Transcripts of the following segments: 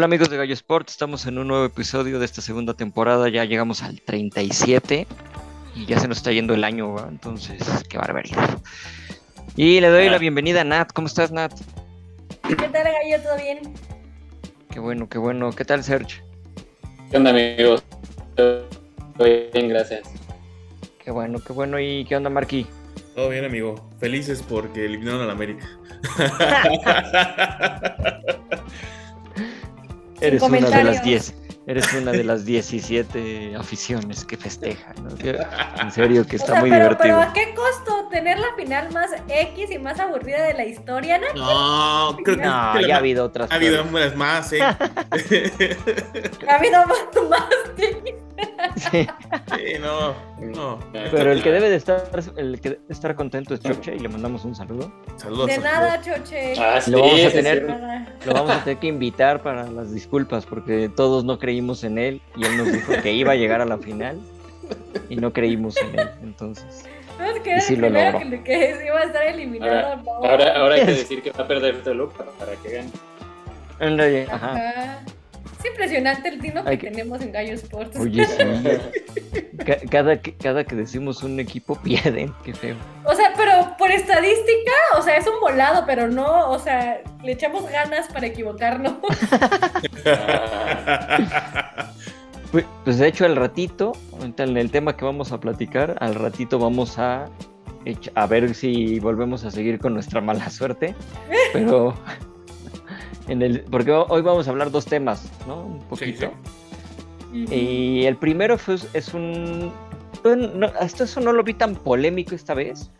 Hola amigos de Gallo Sport, estamos en un nuevo episodio de esta segunda temporada, ya llegamos al 37 y ya se nos está yendo el año, entonces qué barbaridad. Y le doy la bienvenida a Nat, ¿cómo estás Nat? ¿Qué tal Gallo? ¿Todo bien? Qué bueno, qué bueno, ¿qué tal Serge? ¿Qué onda amigos? Estoy bien, gracias. Qué bueno, qué bueno, ¿y qué onda Marqui? Todo bien amigo, felices porque eliminaron a la América. Eres una de las 10. Eres una de las 17 aficiones que festejan. ¿no? En serio, que está O sea, muy pero, divertido. pero ¿a qué costo tener la final más X y más aburrida de la historia, no? No, creo que, No, que ya ha habido otras. ha habido unas más, ¿eh? Ha habido más, más. Sí, sí, no, no. pero el que debe de estar, el que debe de estar contento es Choche y le mandamos un saludo. Saludos. De a nada, choche. Ah, sí, Lo vamos a tener. Lo vamos a tener que invitar para las disculpas porque todos no creímos en él y él nos dijo que iba a llegar a la final y no creímos en él. Entonces, No, es que era sí el lo primero logró. que, que iba a estar eliminado. Ahora, no. ahora, ahora hay que decir que va a perder Toluca para que gane. Ajá. Es impresionante el tino que tenemos en Gallo Sports. Oye, sí. Ca- Cada que, cada que decimos un equipo pierden, qué feo. O sea, pero por estadística, o sea, es un volado, pero no, o sea, le echamos ganas para equivocarnos. Pues, pues, de hecho, al ratito, en el tema que vamos a platicar, al ratito vamos a, a ver si volvemos a seguir con nuestra mala suerte. Pero, en el, porque hoy vamos a hablar dos temas, ¿no? Un poquito. Y el primero fue, es un... no, hasta eso no lo vi tan polémico esta vez.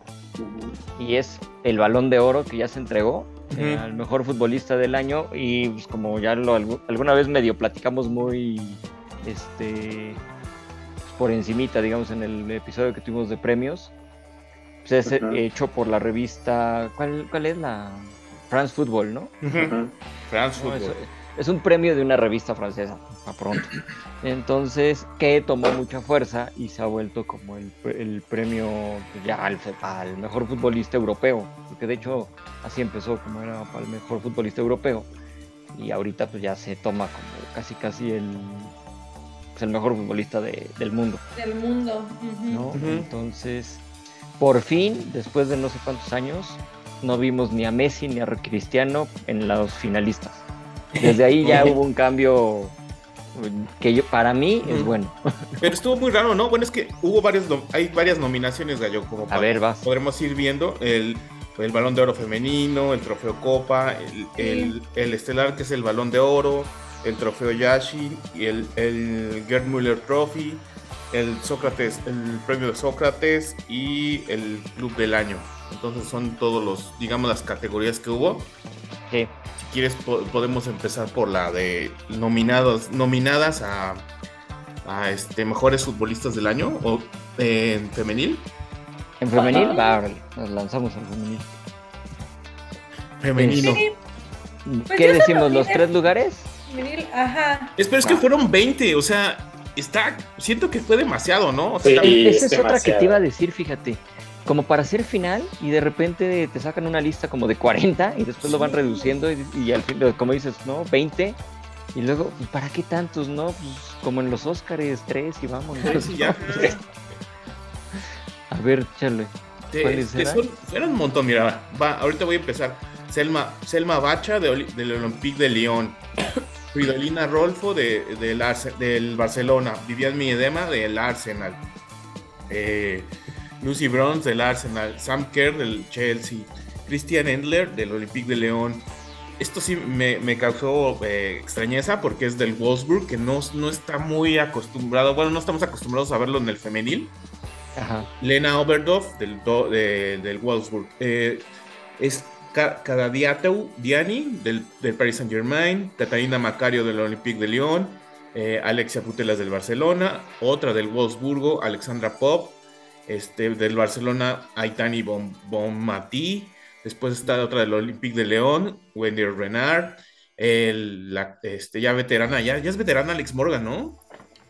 Y es el balón de oro que ya se entregó eh, al mejor futbolista del año. Y pues, como ya lo algu- alguna vez medio platicamos muy este pues, por encimita, digamos, en el episodio que tuvimos de premios. Pues es hecho por la revista. ¿Cuál, cuál es la? France Football, ¿no? France No, Football. es, es un premio de una revista francesa, a pronto. Entonces, que tomó mucha fuerza y se ha vuelto como el, pre- el premio pues, ya al, al mejor futbolista europeo. Porque de hecho, así empezó, como era para el mejor futbolista europeo. Y ahorita, pues ya se toma como casi, casi el, pues, el mejor futbolista de- del mundo. Del mundo. ujú. ¿no? Ujú. Entonces, por fin, después de no sé cuántos años, no vimos ni a Messi ni a Cristiano en los finalistas. Desde ahí ya hubo un cambio que yo, para mí es bueno. Pero estuvo muy raro, ¿no? Bueno, es que hubo varios, hay varias nominaciones, Gallo, como A ver, vas. podremos ir viendo el, el balón de oro femenino, el trofeo Copa, el, el, el estelar que es el balón de oro, el trofeo Yashi, y el, el Gerd Müller Trophy, el Sócrates, el premio de Sócrates y el club del año. Entonces son todos los, digamos, las categorías que hubo. Sí. Si quieres po- podemos empezar por la de nominados, nominadas a, a este mejores futbolistas del año o eh, en femenil. En femenil, Ajá. va, nos lanzamos al femenil. Femenino. Sí, Pues ¿Qué decimos? ¿Los tres lugares? Femenil, ajá. Es, pero es que fueron 20, o sea, está, siento que fue demasiado, ¿no? O sea, Esa es es otra que te iba a decir, fíjate. Como para hacer final y de repente te sacan una lista como de 40 y después lo van reduciendo y, y al fin, como dices, ¿no? 20. Y luego, pues, ¿para qué tantos, no? Pues como en los Óscares, tres y vamos. sí, ya. A ver, chale. Te- ¿Cuáles te eran? son- eran un montón, mira, va, ahorita voy a empezar. Selma, Selma Bacha de del Olympique de Lyon. Fridolina Rolfo de, del, Arse- del Barcelona. Vivian Miedema del Arsenal. eh, Lucy Bronze del Arsenal, Sam Kerr del Chelsea, Christian Endler del Olympique de León. Esto sí me, me causó eh, extrañeza porque es del Wolfsburg, que no, no está muy acostumbrado, bueno, no estamos acostumbrados a verlo en el femenil. Ajá. Lena Oberdorf del, de- del Wolfsburg. Eh, es Ka- Kadadiatou Diani del, del Paris Saint Germain, Catalina Macario del Olympique de Lyon, eh, Alexia Putelas del Barcelona, otra del Wolfsburgo, Alexandra Pop, este, del Barcelona, Aitani Bon, Bonmatí, después está otra del Olympique de León, Wendy Renard, el, la, este, ya veterana, ya, ya es veterana Alex Morgan, ¿no?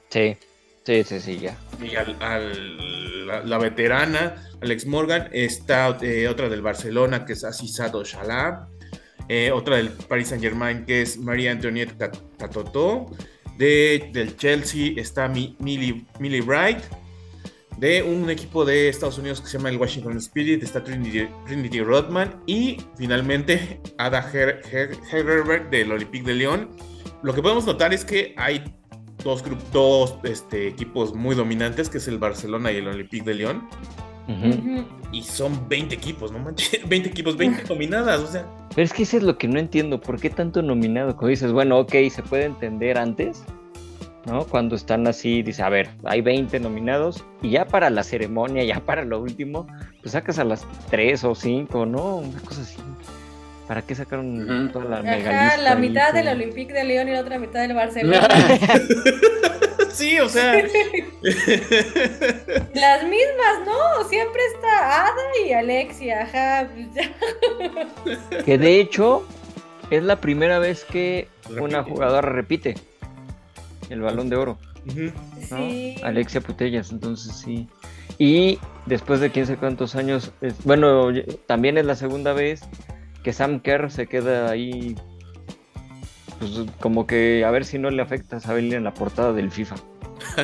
Sí, sí, sí, sí, ya. y al, al- la, la veterana Alex Morgan, está eh, otra del Barcelona que es Asisado Shalá, eh, otra del Paris Saint Germain que es María Antoniette Cat- Catotó, de, del Chelsea está Mi- Millie, Millie Bright, de un equipo de Estados Unidos que se llama el Washington Spirit está Trinity, Trinity Rodman y finalmente Ada Her- Her- Hegerberg del Olympique de Lyon. Lo que podemos notar es que hay dos, dos este, equipos muy dominantes, que es el Barcelona y el Olympique de. Ujú. Y son 20 equipos, ¿no manches? 20 equipos, 20 dominadas, o sea. Pero es que eso es lo que no entiendo. ¿Por qué tanto nominado? Como dices, bueno, ok, se puede entender antes, ¿no? Cuando están así, dice, a ver, hay 20 nominados y ya para la ceremonia, ya para lo último, pues sacas a las 3 o 5, ¿no? Una cosa así. ¿Para qué sacaron Ujú. toda la mega Ajá, lista la ahí mitad del Olympique de León y la otra mitad del Barcelona. sí, o sea. Las mismas, ¿no? Siempre está Ada y Alexia, ajá. pues ya. Que de hecho es la primera vez que una jugadora repite el balón de oro. Ujú. ¿no? Sí. Alexia Putellas, entonces sí. Y después de quién sé cuántos años, es- bueno, también es la segunda vez que Sam Kerr se queda ahí, pues como que a ver si no le afecta a salir en la portada del FIFA.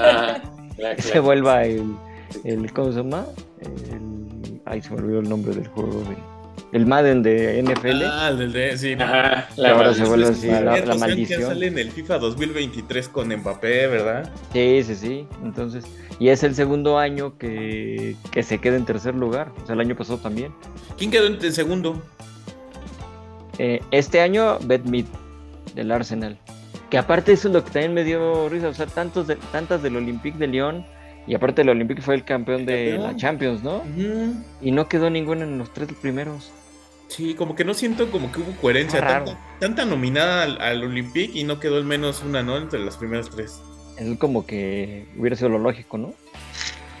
Ah, claro, Que se claro. vuelva el, el, ¿cómo se llama? El, ay, se me olvidó el nombre del juego, de- el Madden de NFL. Ah, el del de. Sí, no. Ajá, Y ahora se vuelve así la, la Kerr maldición. sale en el FIFA 2023 con Mbappé, ¿verdad? Sí, sí, sí. Entonces, y es el segundo año que, que se queda en tercer lugar. O sea, el año pasado también. ¿Quién quedó en segundo? Eh, este año, Beth Mead, del Arsenal. Que aparte eso es lo que también me dio risa. O sea, tantos de- tantas del Olympique de Lyon. Y aparte el Olympique fue el campeón de Campeón. la Champions, ¿no? Y no quedó ninguna en los tres primeros. Sí, como que no siento como que hubo coherencia. Tanta, tanta nominada al, al Olympique y no quedó al menos una, ¿no? Entre las primeras tres. Es como que hubiera sido lo lógico, ¿no?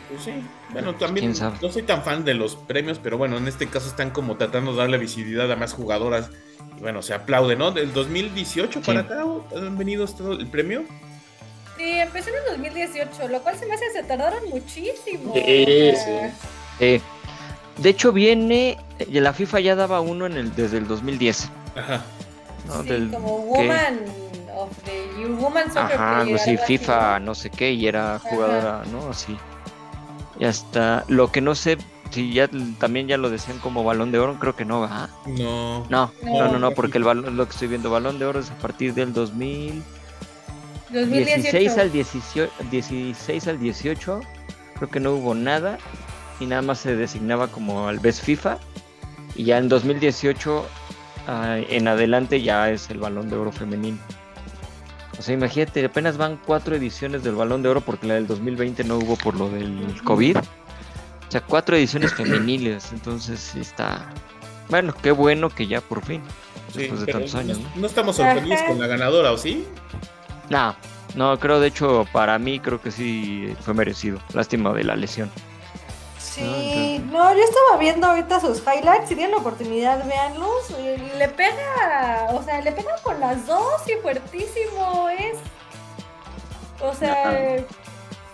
Pues sí. Bueno, también no soy tan fan de los premios, pero bueno, en este caso están como tratando de darle visibilidad a más jugadoras. Y bueno, se aplaude, ¿no? Del 2018 para Sí. acá han venido todo el premio. Sí, empezó en el 2018, lo cual se me hace se tardaron muchísimo. Sí, Eh, de hecho, viene. eh, La FIFA ya daba uno en el, desde el 2010. Ajá. ¿no? sí, Del- como que- Woman of the Year, Woman Soccer Ajá, algo así, FIFA, ¿no? no sé qué, y era jugadora, ¿no? Así. Y hasta lo que no sé, si ya también ya lo decían como balón de oro, creo que no, ¿verdad? No. No, no, no, no, No. porque el balón, lo que estoy viendo, balón de oro es a partir del 2016 2018. al 18, 16 al 18, creo que no hubo nada, y nada más se designaba como al Best FIFA, y ya en 2018 ah, en adelante ya es el balón de oro femenino. O sea, imagínate, apenas van cuatro ediciones del balón de oro porque la del 2020 no hubo por lo del COVID. O sea, cuatro ediciones femeniles, entonces sí está... Bueno, qué bueno que ya por fin. Sí, Después de tantos años, no, ¿no? no estamos sorprendidos con la ganadora, ¿o sí? No, no, creo de hecho para mí creo que sí fue merecido. Lástima de la lesión. Sí, no, yo estaba viendo ahorita sus highlights, si tienen la oportunidad, véanlos. Le pega, o sea, le pega con las dos y fuertísimo es. O sea,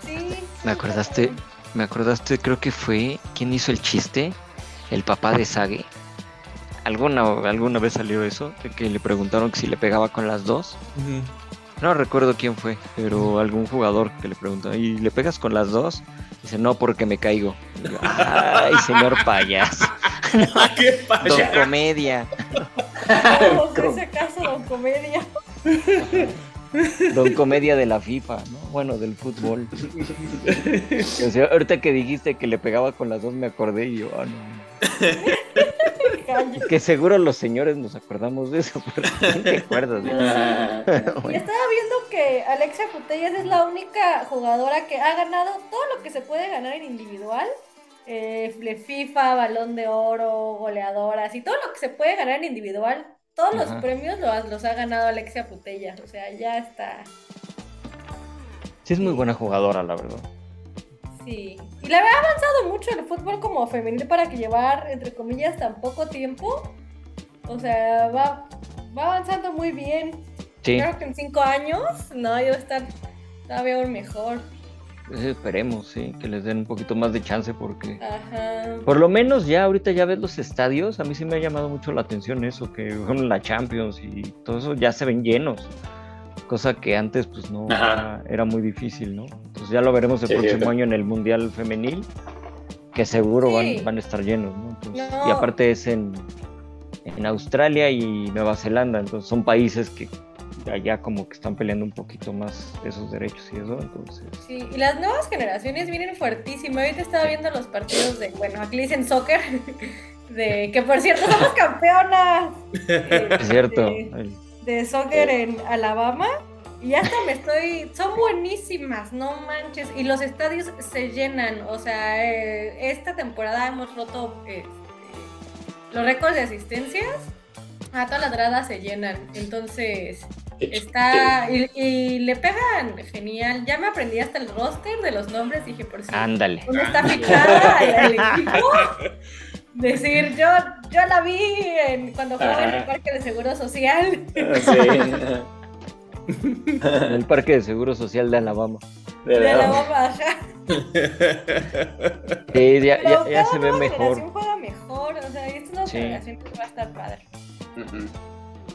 sí. Me acordaste, me acordaste, creo que fue quién hizo el chiste, el papá de Sage. ¿Alguna, alguna vez salió eso? De que le preguntaron que si le pegaba con las dos. No recuerdo quién fue, pero algún jugador que le preguntó, ¿y le pegas con las dos? Dice, no, porque me caigo. Y yo, Ay, señor payaso. ¡Qué Don paya! comedia. No, en ese caso, don comedia. Don Comedia de la FIFA, ¿no? Bueno, del fútbol. O sea, ahorita que dijiste que le pegaba con las dos me acordé y yo, ah, no. Calle. Que seguro los señores nos acordamos de eso, pero ¿quién te acuerdas? de eso? Bueno, estaba viendo que Alexia Putellas es la única jugadora que ha ganado todo lo que se puede ganar en individual. Eh, FIFA, balón de oro, goleadoras y todo lo que se puede ganar en individual. Todos los premios los, los ha ganado Alexia Putellas. O sea, ya está. Sí es muy buena jugadora, la verdad. Sí. Y la ha avanzado mucho el fútbol como femenil para que llevar, entre comillas, tan poco tiempo. O sea, va, va avanzando muy bien. Sí, Creo que en cinco años, no, yo estar todavía aún mejor. pues esperemos, sí, que les den un poquito más de chance porque... Ajá. Por lo menos ya ahorita ya ves los estadios, a mí sí me ha llamado mucho la atención eso, que ejemplo, la Champions y todo eso ya se ven llenos, cosa que antes pues no era muy difícil, ¿no? Entonces ya lo veremos el Sí, próximo año en el Mundial Femenil, que seguro Sí. van, van a estar llenos, ¿no? Entonces, No. Y aparte es en, en Australia y Nueva Zelanda, entonces son países que allá como que están peleando un poquito más esos derechos y eso, entonces... Sí, y las nuevas generaciones vienen fuertísimas. Ahorita estaba viendo los partidos de, bueno, aquí dicen soccer, de que por cierto somos campeonas. Es cierto. De soccer en Alabama. Y hasta me estoy. Son buenísimas, no manches. Y los estadios se llenan. O sea, eh, esta temporada hemos roto eh, los récords de asistencias. A todas las gradas se llenan. Entonces, está. Y, y le pegan genial. Ya me aprendí hasta el roster de los nombres. Dije, por si Ándale. ¿Dónde está fichada el, equipo? Decir, yo, yo la vi en- cuando jugaba en el. Parque de Seguro Social. Sí. En el Parque de Seguro Social de Alabama. De ajá. Sí, ya, ya, ya se ve mejor. juega mejor, o sea, esta nueva Sí. generación va a estar padre.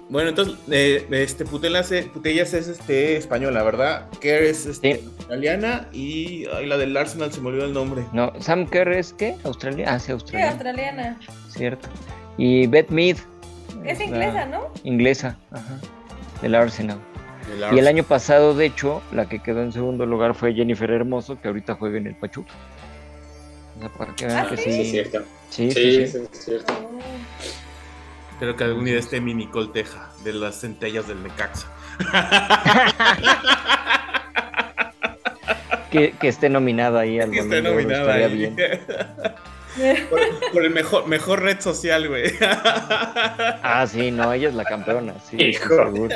Bueno, entonces, eh, este Putelas, eh, Putellas es este, española, ¿verdad? Kerr es este, Sí. italiana y ay, la del Arsenal se me olvidó el nombre. No, Sam Kerr es qué? ¿Australia? Ah, sí, Sí, Australia. australiana. Cierto. Y Beth Mead. Es inglesa, ¿no? Inglesa, ajá. Del Arsenal. Y el año pasado, de hecho, la que quedó en segundo lugar fue Jennifer Hermoso, que ahorita juega en el Pachuca. O sea, para que vean Ah, que ¿sí? sí. Sí, es cierto. Sí, sí, Sí, sí. sí, es cierto. Espero que algún día esté mi Nicole Teja, de las centellas del Necaxa. Que, que esté nominada ahí al que esté nominada ahí. bien. por, por el mejor, mejor red social, güey. Ah, sí, no, ella es la campeona, sí, sí, Hijo. seguro.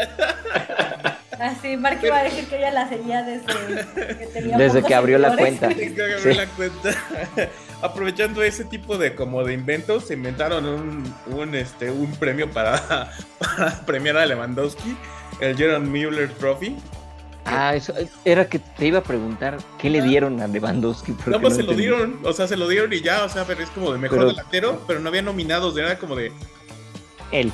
Así, Mark iba a decir que ella la seguía desde que tenía Desde que abrió la cuenta. Tengo que abrir Sí. la cuenta. Aprovechando ese tipo de como de inventos, se inventaron un, un, este, un premio para, para premiar a Lewandowski, el Gerard Mueller Trophy. Ah, eso era que te iba a preguntar qué le dieron a Lewandowski. No, pues no se lo entendí. dieron, o sea, se lo dieron y ya, o sea, pero es como de mejor Pero- delantero, pero no había nominados, era como de Él,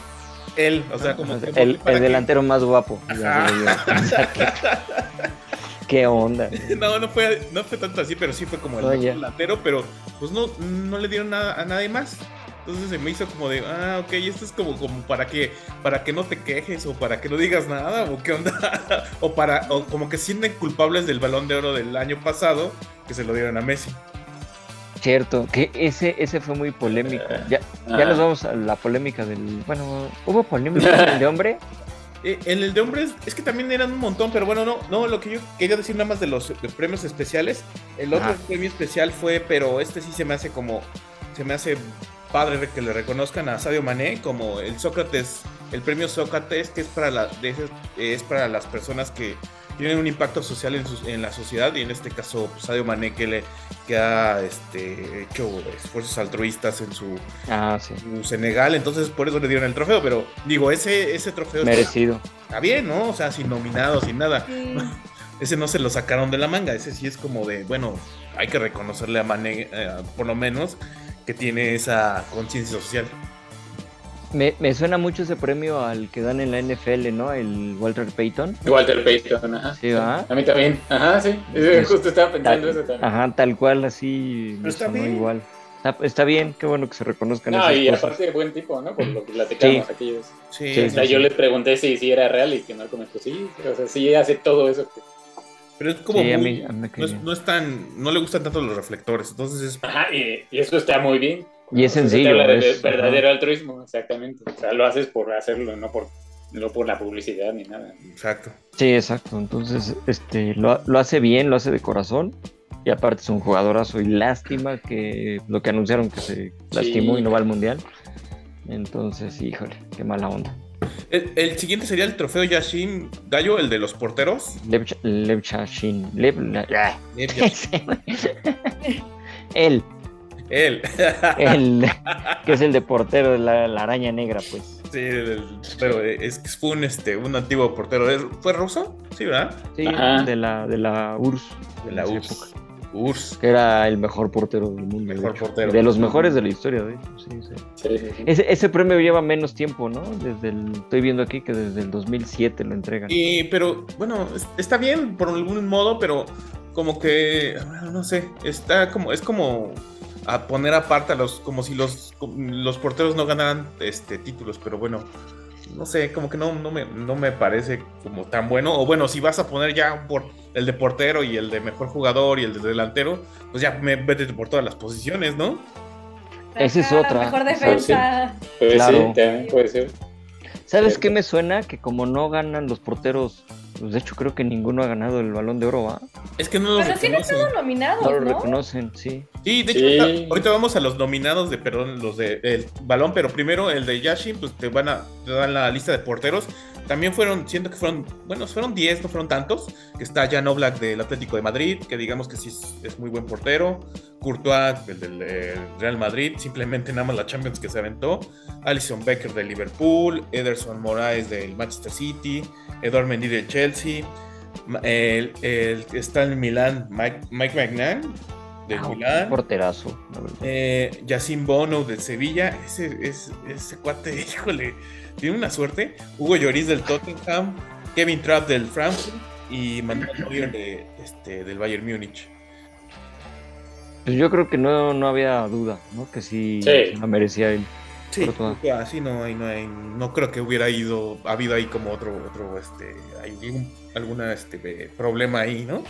él, o sea, como que- el, el delantero más guapo. ¿qué, onda? No, no fue, no fue tanto así, pero sí fue como el Oh, delantero, pero pues no, no le dieron nada a nadie más. Entonces se me hizo como de, ah, ok, esto es como, como para que, para que no te quejes o para que no digas nada o qué onda, o para, o como que sienten culpables del balón de oro del año pasado que se lo dieron a Messi. Cierto, que ese, ese fue muy polémico. Ya, ya Ah. nos vamos a la polémica del. Bueno, ¿hubo polémica en el de hombre? Eh, en el de hombres es que también eran un montón, pero bueno, no, no, lo que yo quería decir nada más de los premios especiales. El otro premio especial fue, pero este sí se me hace como, se me hace padre que le reconozcan a Sadio Mané como el Sócrates, el premio Sócrates, que es para, la, de esas- es para las personas que tienen un impacto social en, sus- en la sociedad y en este caso pues, Sadio Mané que, le, que ha este, hecho esfuerzos altruistas en su, Ah, sí. su Senegal, entonces por eso le dieron el trofeo, pero digo, ese, ese trofeo está- Merecido. está bien, ¿no? O sea, sin nominado, sin nada. Sí. Ese no se lo sacaron de la manga, ese sí es como de, bueno, hay que reconocerle a Mané, eh, por lo menos, que tiene esa conciencia social. Me, me suena mucho ese premio al que dan en la NFL, ¿no? El Walter Payton. Walter Payton, ajá. Sí, ¿va? A mí también, ajá, sí. Justo estaba pensando eso también. Ajá, tal cual, así. Pero está bien. igual. Está, está bien, qué bueno que se reconozcan No, esas y cosas. aparte buen tipo, ¿no? Por lo que platicamos Sí. aquellos. Sí, Sí, O sea, sí, yo le pregunté si, si era real y que no comentó. Sí, o sea, sí hace todo eso. que- pero es como Sí, a mí- a no, es, no es tan, no le gustan tanto los reflectores, entonces es Ajá, y, y eso está muy bien. Y es sencillo, es- verdadero altruismo, exactamente. O sea, lo haces por hacerlo, no por, no por la publicidad ni nada. exacto. Sí, exacto. Entonces, este, lo, lo hace bien, lo hace de corazón. Y aparte es un jugadorazo y lástima que lo que anunciaron que se lastimó y no va al mundial. Entonces, híjole, qué mala onda. El, el siguiente sería el trofeo Yashin Gallo, el de los porteros. Lev, Lev Yashin, Lev, ah, Lev Yashin. él, Él. él, que es el de portero de la, la araña negra, pues. Sí, el- pero es que fue un, este, un antiguo portero. ¿Es- ¿Fue ruso? Sí, ¿verdad? Sí, Ajá. de la, de la URSS. De la URSS. época, URSS. Que era el mejor portero del mundo. Mejor portero. De los mejores de la historia, de hecho, sí, sí. Ese, ese premio lleva menos tiempo, ¿no? Desde el, estoy viendo aquí que desde el 2007 lo entregan. Y, pero bueno, es- está bien por algún modo, pero como que, bueno, no sé, está como, es como a poner aparte a los, como si los, los porteros no ganaran este títulos, pero bueno, no sé, como que no, no, me, no me parece como tan bueno. O bueno, si vas a poner ya por el de portero y el de mejor jugador y el de delantero, pues ya me vete por todas las posiciones, ¿no? Esa es otra. Mejor O sea, defensa. Pues Claro. sí, también puede ser. ¿Sabes Cierto. qué me suena? Que como no ganan los porteros, pues de hecho creo que ninguno ha ganado el balón de oro, ¿va? Es que no lo Pero sí han reconocen. estado nominados, No lo ¿no? reconocen, sí. Sí, de hecho, Sí. ahorita, ahorita vamos a los nominados de, perdón, los de el balón, pero primero el de Yashin, pues te van a te dan la lista de porteros. También fueron, siento que fueron, bueno, fueron 10, no fueron tantos. Que está Jan Oblak del Atlético de Madrid, que digamos que sí es, es muy buen portero. Courtois, el del eh, Real Madrid, simplemente nada más la Champions que se aventó. Alison Becker del Liverpool, Ederson Moraes del Manchester City, Eduard Mendy del Chelsea. Ma- El, el que está en Milán, Mike, Mike Magnan del Ah, Milán. Porterazo. Eh, Yacine Bono del Sevilla, ese, ese, ese cuate, híjole, tiene una suerte. Hugo Lloris del Tottenham, Kevin Trapp del Frankfurt y Manuel Neuer de, este, del Bayern Múnich. Pues yo creo que no, no había duda, ¿no? Que sí, Sí. la merecía él. Sí, así no hay, no hay, no creo que hubiera ido, ha habido ahí como otro, otro, este, hay algún, alguna, este, problema ahí, ¿no?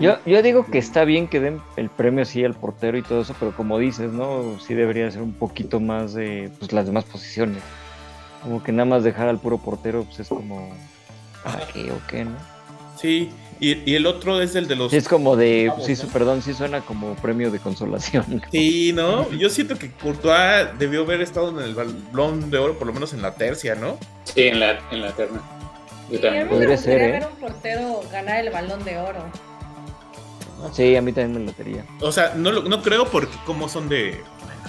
Yo, yo digo que está bien que den el premio así al portero y todo eso, pero como dices, ¿no? Sí debería ser un poquito más de pues, las demás posiciones. Como que nada más dejar al puro portero, pues es como. ¿Para qué o qué, no? Sí, y, y el otro es el de los... Es como de. Vamos, sí, ¿no? su- perdón, sí suena como premio de consolación. Sí, ¿no? Yo siento que Courtois debió haber estado en el balón de oro, por lo menos en la tercia, ¿no? Sí, en la, en la terna. Yo Sí, a mí también. me Podría gustaría ser, ¿eh? ver un portero ganar el balón de oro. Sí, a mí también me latería. O sea, no, no creo porque como son de...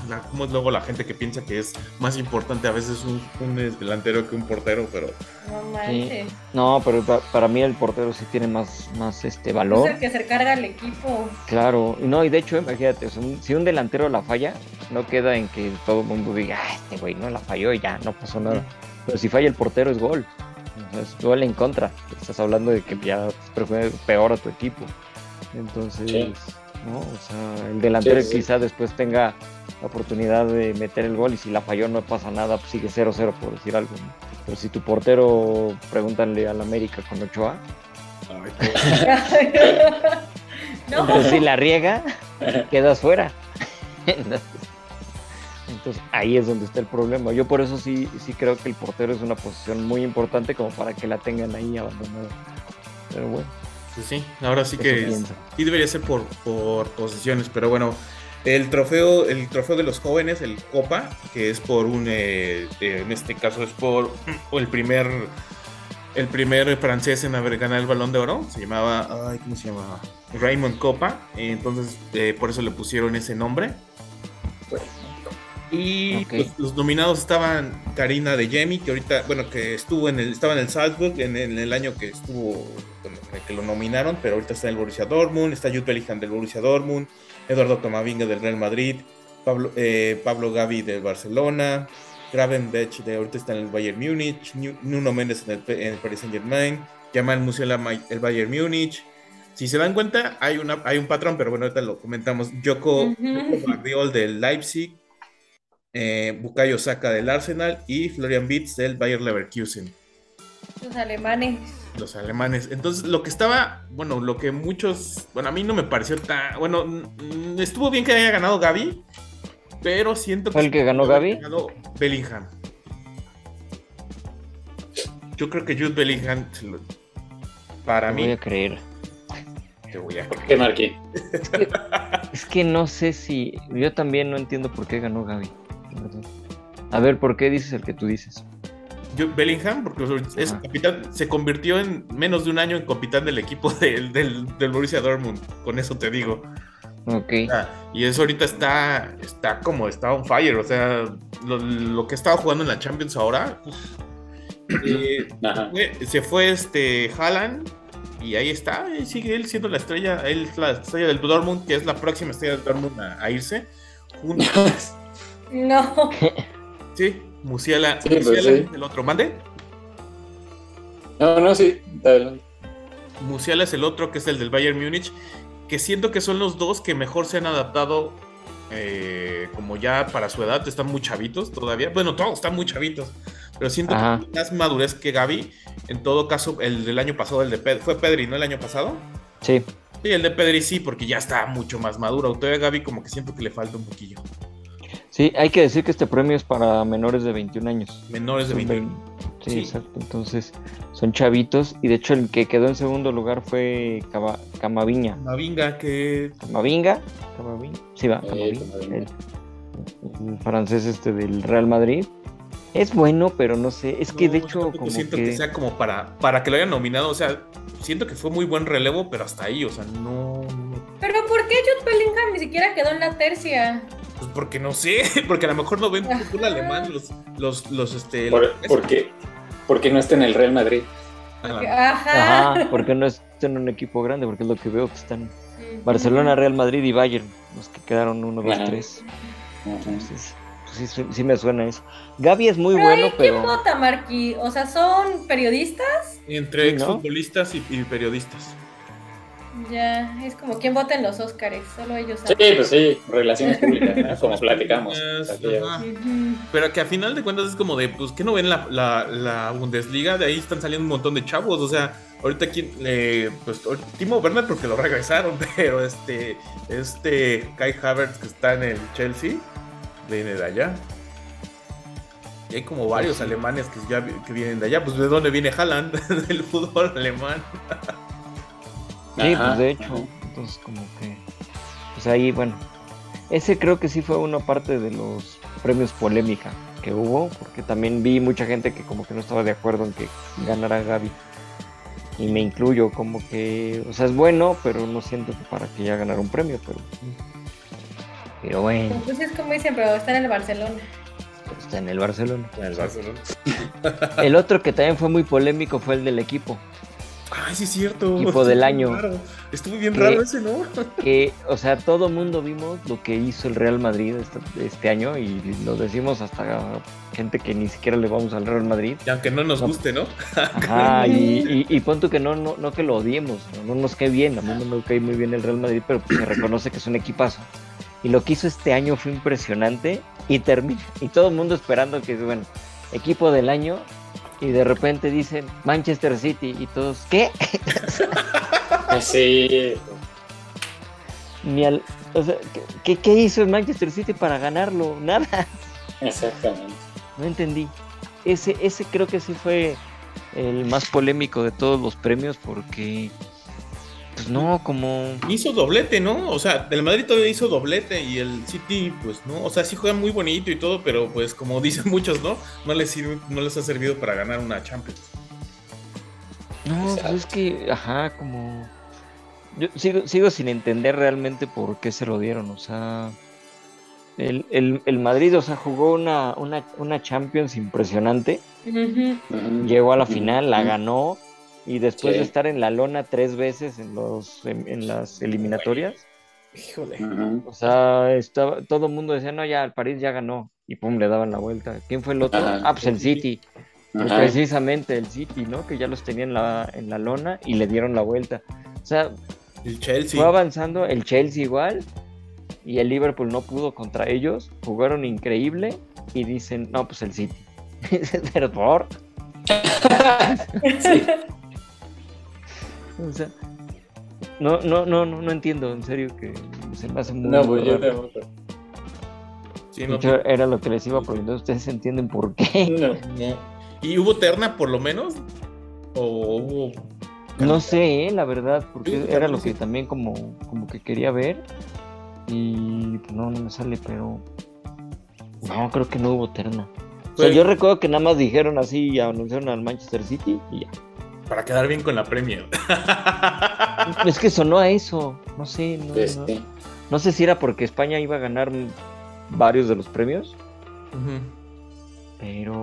la- Como es luego la gente que piensa que es más importante a veces un, un delantero que un portero, pero... No manches. No, pero pa- para mí el portero sí tiene más, más este Es valor. el que se carga al equipo. Claro, y no, y de hecho, imagínate, o sea, un- si un delantero la falla, no queda en que todo el mundo diga, ah, este güey no la falló y ya, no pasó nada. Pero si falla el portero es gol. Es gol en contra. Estás hablando de que ya fue peor a tu equipo. Entonces, Sí. ¿No? O sea, el delantero Sí, sí. quizá después tenga la oportunidad de meter el gol y si la falló no pasa nada, pues sigue 0-0 por decir algo. ¿no? Pero si tu portero, pregúntale al América con Ochoa, no. Entonces, si la riega, quedas fuera. Entonces, entonces, ahí es donde está el problema. Yo por eso sí, sí creo que el portero es una posición muy importante como para que la tengan ahí abandonada. Pero bueno, Pues sí, ahora sí que sí debería ser por, por posiciones, pero bueno, el trofeo, el trofeo de los jóvenes, el Copa, que es por un, eh, eh, en este caso es por el primer, el primer francés en haber ganado el Balón de Oro, se llamaba, ay, ¿cómo se llamaba? Raymond Copa, entonces eh, por eso le pusieron ese nombre. Y pues, los nominados estaban Karina de Jemi, que ahorita, bueno, que estuvo en el, estaba en el Salzburg en, el- en el año que estuvo, bueno, en el que lo nominaron, pero ahorita está en el Borussia Dortmund, está Jude Bellingham del Borussia Dortmund, Eduardo Camavinga del Real Madrid, Pablo, eh, Pablo Gavi del Barcelona, Gravenberch de ahorita está en el Bayern Múnich, Nu- Nuno Méndez en el, P- en el Paris Saint Germain, Jamal Musiala el Bayern Múnich, Si se dan cuenta, hay, una, hay un patrón, pero bueno, ahorita lo comentamos. Yoko, Ujú. Yoko Magdiol del Leipzig, eh, Bukayo Saka del Arsenal y Florian Wirtz del Bayer Leverkusen. Los alemanes. los alemanes. Entonces, lo que estaba, bueno, lo que muchos, bueno, a mí no me pareció tan, bueno, estuvo bien que haya ganado Gaby, pero siento ¿Fue el que ganó Gavi? ganado Bellingham. Yo creo que Jude Bellingham, para Te mí, voy a creer. te voy a ¿Por qué, Marquín? Es que no sé si. Yo también no entiendo por qué ganó Gaby. A ver, ¿por qué dices el que tú dices? Jude Bellingham, porque es Ajá. capitán, se convirtió en menos de un año en capitán del equipo del, del, del Borussia Dortmund, con eso te digo. Ok. Ah, Y eso ahorita está, está como está on fire. O sea, lo, lo que estaba jugando en la Champions ahora. uf. Eh, fue- se fue este Haaland y ahí está. y sigue él siendo la estrella. Él es la estrella del Dortmund, que es la próxima estrella del Dortmund a, a irse. Junto- No. sí, Musiala. Sí, pues Musiala sí. es el otro. ¿Mande? No, no, sí. Musiala es el otro, que es el del Bayern Múnich, que siento que son los dos que mejor se han adaptado, eh, como ya para su edad, están muy chavitos todavía. Bueno, todos están muy chavitos, pero siento Ajá. que tienen más madurez que Gaby. En todo caso, el del año pasado, el de Pedri, fue Pedri, ¿no? El año pasado. Sí. Sí, el de Pedri sí, porque ya está mucho más maduro. Todavía Gaby como que siento que le falta un poquillo. Sí, hay que decir que este premio es para menores de 21 años. Menores de Son 20. vein- Sí, Sí. exacto. Entonces, son chavitos. Y de hecho, el que quedó en segundo lugar fue Cava- Camavinga. Mavinga, que ¿Camavinga? ¿Camavinga? Sí, va, Sí, Camavinga. Camavinga. El, el francés este del Real Madrid. Es bueno, pero no sé. Es que de hecho, como siento que... que... sea como para, para que lo hayan nominado. O sea, siento que fue muy buen relevo, pero hasta ahí, o sea, no. Pero ¿por qué Jude Bellingham ni siquiera quedó en la tercia? Pues porque no sé, porque a lo mejor no ven fútbol alemán los, los, los, este. Por, los- ¿por qué? Porque no está en el Real Madrid. Ajá. Ajá. Ajá, porque no están en un equipo grande, porque es lo que veo que están. Barcelona, Real Madrid y Bayern, los que quedaron 1, 2, Ajá. 3. Ajá. Entonces, pues sí, sí- sí me suena eso. Gaby es muy Pero bueno, ahí, ¿quién pero vota, Marqui? O sea, ¿son periodistas? Entre Sí, ¿no? exfutbolistas y, y periodistas. Ya, es como quién vota en los Óscares, solo ellos Sí, saben. pues sí, relaciones públicas, ¿no? como platicamos. Es-. Pero que a final de cuentas es como de, pues, ¿qué no ven la, la, la Bundesliga? De ahí están saliendo un montón de chavos. O sea, ahorita aquí, eh, pues, Timo Werner porque lo regresaron, pero este, este Kai Havertz que está en el Chelsea, viene de allá. Y hay como varios alemanes que ya que vienen de allá. Pues, ¿de dónde viene Haaland? Del fútbol alemán. Sí, Ajá, pues de hecho, ajá. entonces como que, pues ahí, bueno, ese creo que sí fue una parte de los premios polémica que hubo, porque también vi mucha gente que como que no estaba de acuerdo en que ganara Gaby. Y me incluyo, como que, o sea, es bueno, pero no siento que para que ya ganara un premio, pero... Pero bueno, Pues es como dicen, pero está en el Barcelona. está en el Barcelona. En el Barcelona. El otro que también fue muy polémico fue el del equipo. Ay, sí es cierto. Equipo del año. raro. Estuvo bien raro ese, ¿no? Que, o sea, todo mundo vimos lo que hizo el Real Madrid este, este año y lo decimos hasta gente que ni siquiera le vamos al Real Madrid. Y aunque no nos No. guste, ¿no? Ajá, y, y, y pon tú que no, no, no que lo odiemos, no, no nos cae bien, a mí no me cae muy bien el Real Madrid, pero pues se reconoce que es un equipazo. Y lo que hizo este año fue impresionante y termina, y todo el mundo esperando que, bueno, equipo del año, y de repente dicen Manchester City, y todos, ¿qué? Sí, Ni al, o sea, ¿qué- ¿qué, qué hizo el Manchester City para ganarlo? Nada, exactamente. no entendí. Ese, ese creo que sí fue el más polémico de todos los premios porque, pues no, como... Hizo doblete, ¿no? O sea, el Madrid todavía hizo doblete y el City, pues no. O sea, sí juega muy bonito y todo, pero pues como dicen muchos, ¿no? No les, sirve, no les ha servido para ganar una Champions. No, pues es que, ajá, como... Yo sigo, sigo sin entender realmente por qué se lo dieron, o sea... El, el, el Madrid, o sea, jugó una, una, una Champions impresionante, llegó a la final, la ganó, y después Sí. de estar en la lona tres veces en, los, en, en las eliminatorias, Híjole. O sea, estaba, todo el mundo decía, no, ya, el París ya ganó, y pum, le daban la vuelta. ¿Quién fue el otro? Ajá. Ah, pues el City. Pues precisamente el City, ¿no? Que ya los tenía en la, en la lona y le dieron la vuelta. O sea, El Chelsea. Fue avanzando, el Chelsea igual, y el Liverpool no pudo contra ellos, jugaron increíble y dicen, no, pues el City. Pero por... Sí. O sea, no, no, no, no, no entiendo, en serio, que se me hace muy... No, pues yo raro. tampoco. Sí, De no, hecho, era lo que les iba a preguntar, ¿ustedes entienden por qué? No. no. ¿Y hubo terna por lo menos? ¿O hubo.? No sé, eh, la verdad, porque Sí, era lo que sí. también como, como que quería ver. Y pues no, no me sale, pero... No, creo que no hubo terna. O sea, Fue yo recuerdo que nada más dijeron así y anunciaron al Manchester City y ya. Para quedar bien con la Premier. Es que sonó a eso, no sé, no, Pues, no- sí. no sé si era porque España iba a ganar varios de los premios, pero...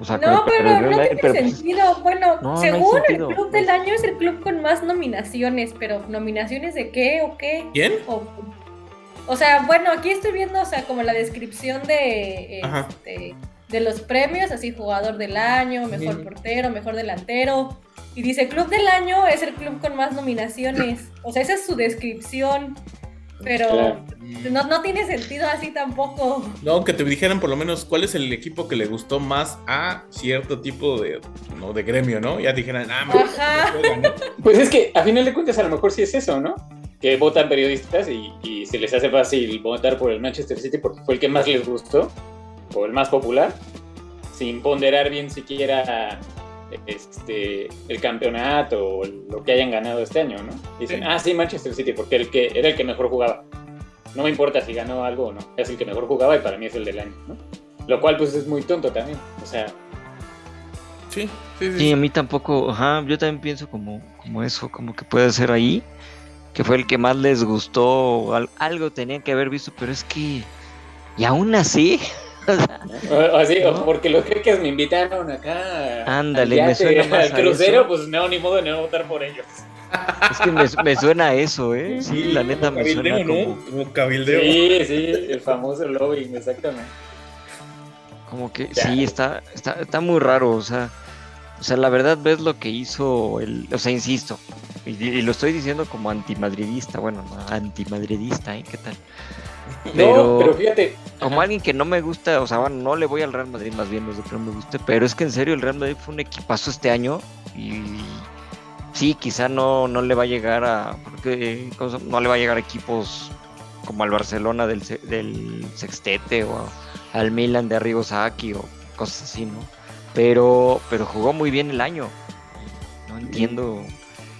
O sea, No, pero no tiene pero, pues, sentido. Bueno, no, no hay según sentido. el club del año es el club con más nominaciones, pero ¿nominaciones de qué o qué? ¿Quién? O, o sea, bueno, aquí estoy viendo, o sea, como la descripción de, Ajá. este, de los premios, así jugador del año, mejor Ujú. portero, mejor delantero. Y dice, club del año es el club con más nominaciones. O sea, esa es su descripción. Pero Claro. no, no tiene sentido así tampoco. No, que te dijeran por lo menos cuál es el equipo que le gustó más a cierto tipo de, no, de gremio, ¿no? Ya dijeran, ah, me Ajá. Pues es que a final de cuentas a lo mejor sí es eso, ¿no? Que votan periodistas y, y se les hace fácil votar por el Manchester City porque fue el que más les gustó o el más popular, sin ponderar bien siquiera este, el campeonato o lo que hayan ganado este año, ¿no? Dicen, Sí. ah, sí, Manchester City, porque el que, era el que mejor jugaba. No me importa si ganó algo o no, es el que mejor jugaba y para mí es el del año, ¿no? Lo cual pues es muy tonto también, o sea, Sí, sí, sí. Sí, a mí tampoco, ajá, yo también pienso como, como eso, como que puede ser ahí, que fue el que más les gustó, al- algo tenían que haber visto, pero es que, y aún así, O, o así, ¿No? o porque los jeques me invitaron acá. Ándale, al me suena más al a crucero, eso. pues no, ni modo de no votar por ellos. es que me, me suena a eso, ¿eh? Sí, la neta me cabildeo, suena ¿no? como, Como cabildeo. Sí, sí, el famoso lobbying, exactamente. como que, Ya. sí, está, está, está muy raro, o sea, o sea, la verdad ves lo que hizo el, o sea, insisto, y, y lo estoy diciendo como antimadridista, bueno, no, antimadridista, ¿eh? ¿Qué tal? Pero- No, pero fíjate, como alguien que no me gusta, o sea, bueno, no le voy al Real Madrid, más bien no es de que no me guste, pero es que en serio el Real Madrid fue un equipazo este año y sí, quizá no, no le va a llegar a, porque no le va a llegar a equipos como al Barcelona del, se- del Sextete o al Milan de Arrigo Sacchi o cosas así, ¿no? Pero, pero jugó muy bien el año. No entiendo.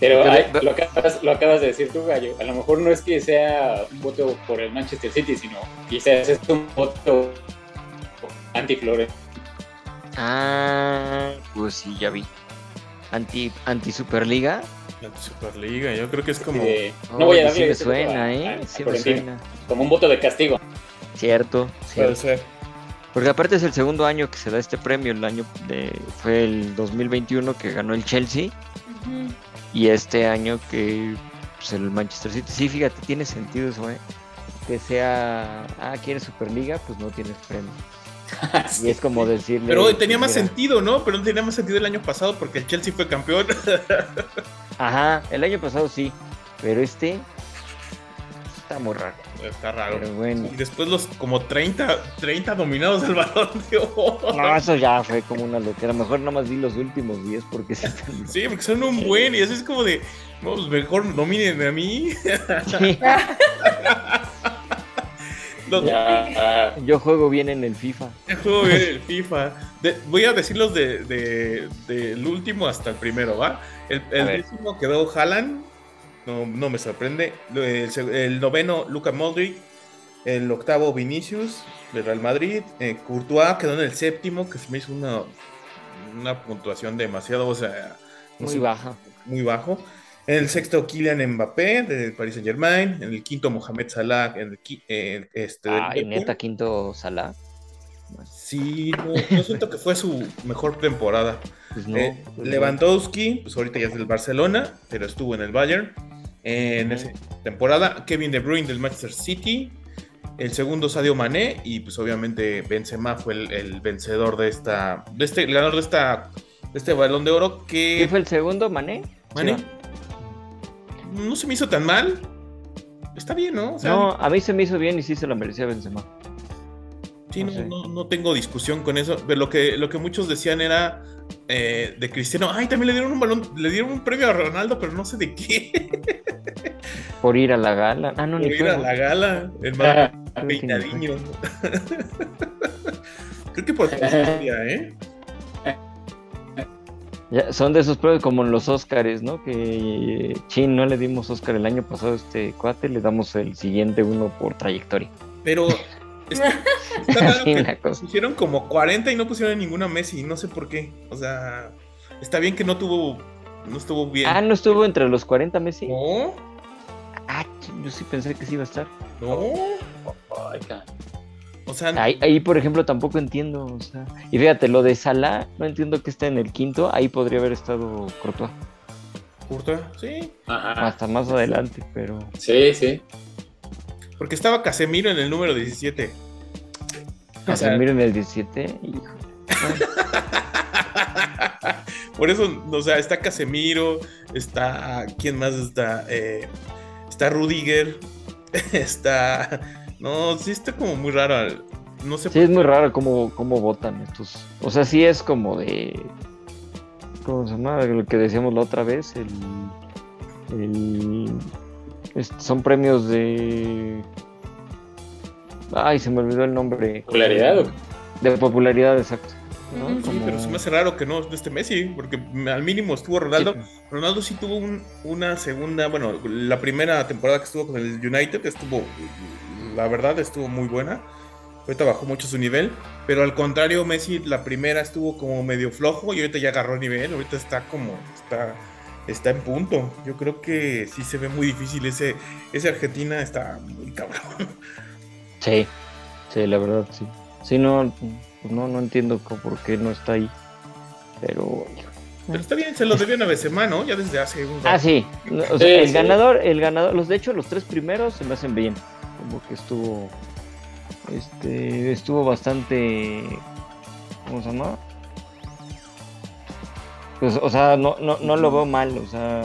Pero- lo, acabas, lo acabas de decir tú, Gallo. A lo mejor no es que sea un voto por el Manchester City, sino quizás es un voto anti-Flores. Ah, pues sí, ya vi. Anti, anti Superliga. La Superliga, yo creo que es como. de- Oh, no voy a sí darle me ese voto suena, a- ¿eh? a- a Sí me Florentino, suena. Como un voto de castigo. Cierto, Puede cierto. ser. Porque aparte es el segundo año que se da este premio, el año de fue el 2021 que ganó el Chelsea Ujú. Y este año que pues, el Manchester City. Sí, fíjate, tiene sentido eso, ¿eh? Que sea, ah, ¿quieres Superliga? Pues no tienes premio. Y es como decirle... Pero pues, tenía más mira, sentido, ¿no? Pero no tenía más sentido el año pasado porque el Chelsea fue campeón. Ajá, el año pasado sí, pero este está muy raro. Está raro. Pero bueno. Y después los como 30, 30 dominados del balón de oro. No, eso ya fue como una locura. Mejor nada más di los últimos 10 porque sí están- Sí, porque son un buen y eso es como de, no, pues mejor nominen a mí. Sí, Los- Ya, Yo juego bien en el FIFA. Juego bien el FIFA. De- voy a decirlos de, de- del último hasta el primero, ¿va? El, el décimo quedó Haaland. No, no me sorprende. El, noveno, Luka Modric. El octavo, Vinicius, de Real Madrid. Eh, Courtois quedó en el séptimo, que se me hizo una, una puntuación demasiado, o sea, no Muy sé, baja. muy bajo. En el sexto, Kylian Mbappé, del Paris Saint Germain. En el quinto, Mohamed Salah, en el, qui- eh, este, del Liverpool. neta, quinto Salah. Sí, no, yo siento que fue su mejor temporada. Pues no. Eh, pues. Lewandowski, pues ahorita ya es del Barcelona, pero estuvo en el Bayern. En esa temporada, Kevin De Bruyne del Manchester City. El segundo, Sadio Mané. Y pues obviamente Benzema fue el, el vencedor de esta. De este, el ganador de esta. De este balón de oro. Que. ¿Quién fue el segundo, Mané? Mané. Sí, no se me hizo tan mal. Está bien, ¿no? O sea, No, a mí se me hizo bien y sí se lo merecía Benzema. Sí, no no, sé. no- no tengo discusión con eso. Pero lo que, lo que muchos decían era eh, de Cristiano. Ay, también le dieron un balón, le dieron un premio a Ronaldo, pero no sé de qué. Por ir a la gala. Ah, no, Por ir fue. a la gala. El más Ah, peinadiño. Creo que por justicia, ¿eh? Ya, son de esos premios como en los Óscares, ¿no? Que Chin no le dimos Óscar el año pasado a este cuate, le damos el siguiente uno por trayectoria. Pero está, está raro que pusieron como 40 y no pusieron ninguna Messi, no sé por qué. O sea, está bien que no tuvo, no estuvo bien. Ah, ¿no estuvo entre los 40 Messi? No, Ah, yo sí pensé que sí iba a estar. no. ay, O sea, Ahí, ahí, por ejemplo, tampoco entiendo. O sea, y fíjate, lo de Salah, no entiendo que esté en el quinto. Ahí podría haber estado Courtois. Courtois, sí. Ajá. Hasta más adelante, pero. Sí, sí. Porque estaba Casemiro en el número 17. O sea, Casemiro en el 17. Hijo. Por eso, o sea, está Casemiro, está. ¿Quién más está? Eh, está Rudiger, está. No, sí está como muy raro. No sé Sí, es muy raro cómo, cómo votan estos. O sea, sí es como de. ¿Cómo se llama? Lo que decíamos la otra vez. El. el- es- son premios de. Ay, se me olvidó el nombre. ¿Popularidad o? De popularidad, exacto. ¿no? Sí, Como- pero se me hace raro que no no esté Messi, porque al mínimo estuvo Ronaldo. Sí. Ronaldo sí tuvo un- una segunda, bueno, la primera temporada que estuvo con el United estuvo, la verdad, estuvo muy buena. Ahorita bajó mucho su nivel, pero al contrario, Messi la primera estuvo como medio flojo y ahorita ya agarró nivel, ahorita está como, está, está en punto. Yo creo que sí se ve muy difícil ese, ese Argentina está muy cabrón. Sí, sí, la verdad, sí. Sí, no, pues no, no entiendo por qué no está ahí. Pero. Pero está bien, se lo debían a Benzema, ¿no? Ya desde hace un Ah, sí. o sea, Sí, el sí. ganador, el ganador, los de hecho, los tres primeros se me hacen bien. Como que estuvo. Este. Estuvo bastante. ¿Cómo se llama? Pues, o sea, no, no, no lo veo mal. O sea,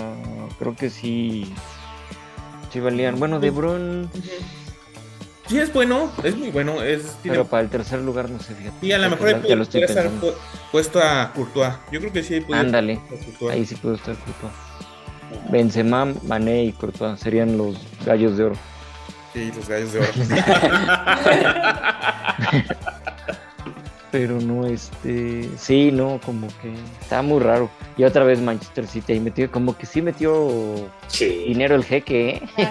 creo que sí. Sí valían. Bueno, De Bruyne. Sí, es bueno, es muy bueno. Es, tiene- Pero para el tercer lugar no sé, fíjate. y a lo mejor Ya puede estar pensando. puesto a Courtois. Yo creo que sí puede Ándale. Ahí sí puede estar Courtois. Benzema, Mané y Courtois serían los gallos de oro. Sí, los gallos de oro. Pero no, este. Sí, no, como que está muy raro. Y otra vez Manchester City ahí metió, como que sí metió Sí. dinero el jeque, ¿eh?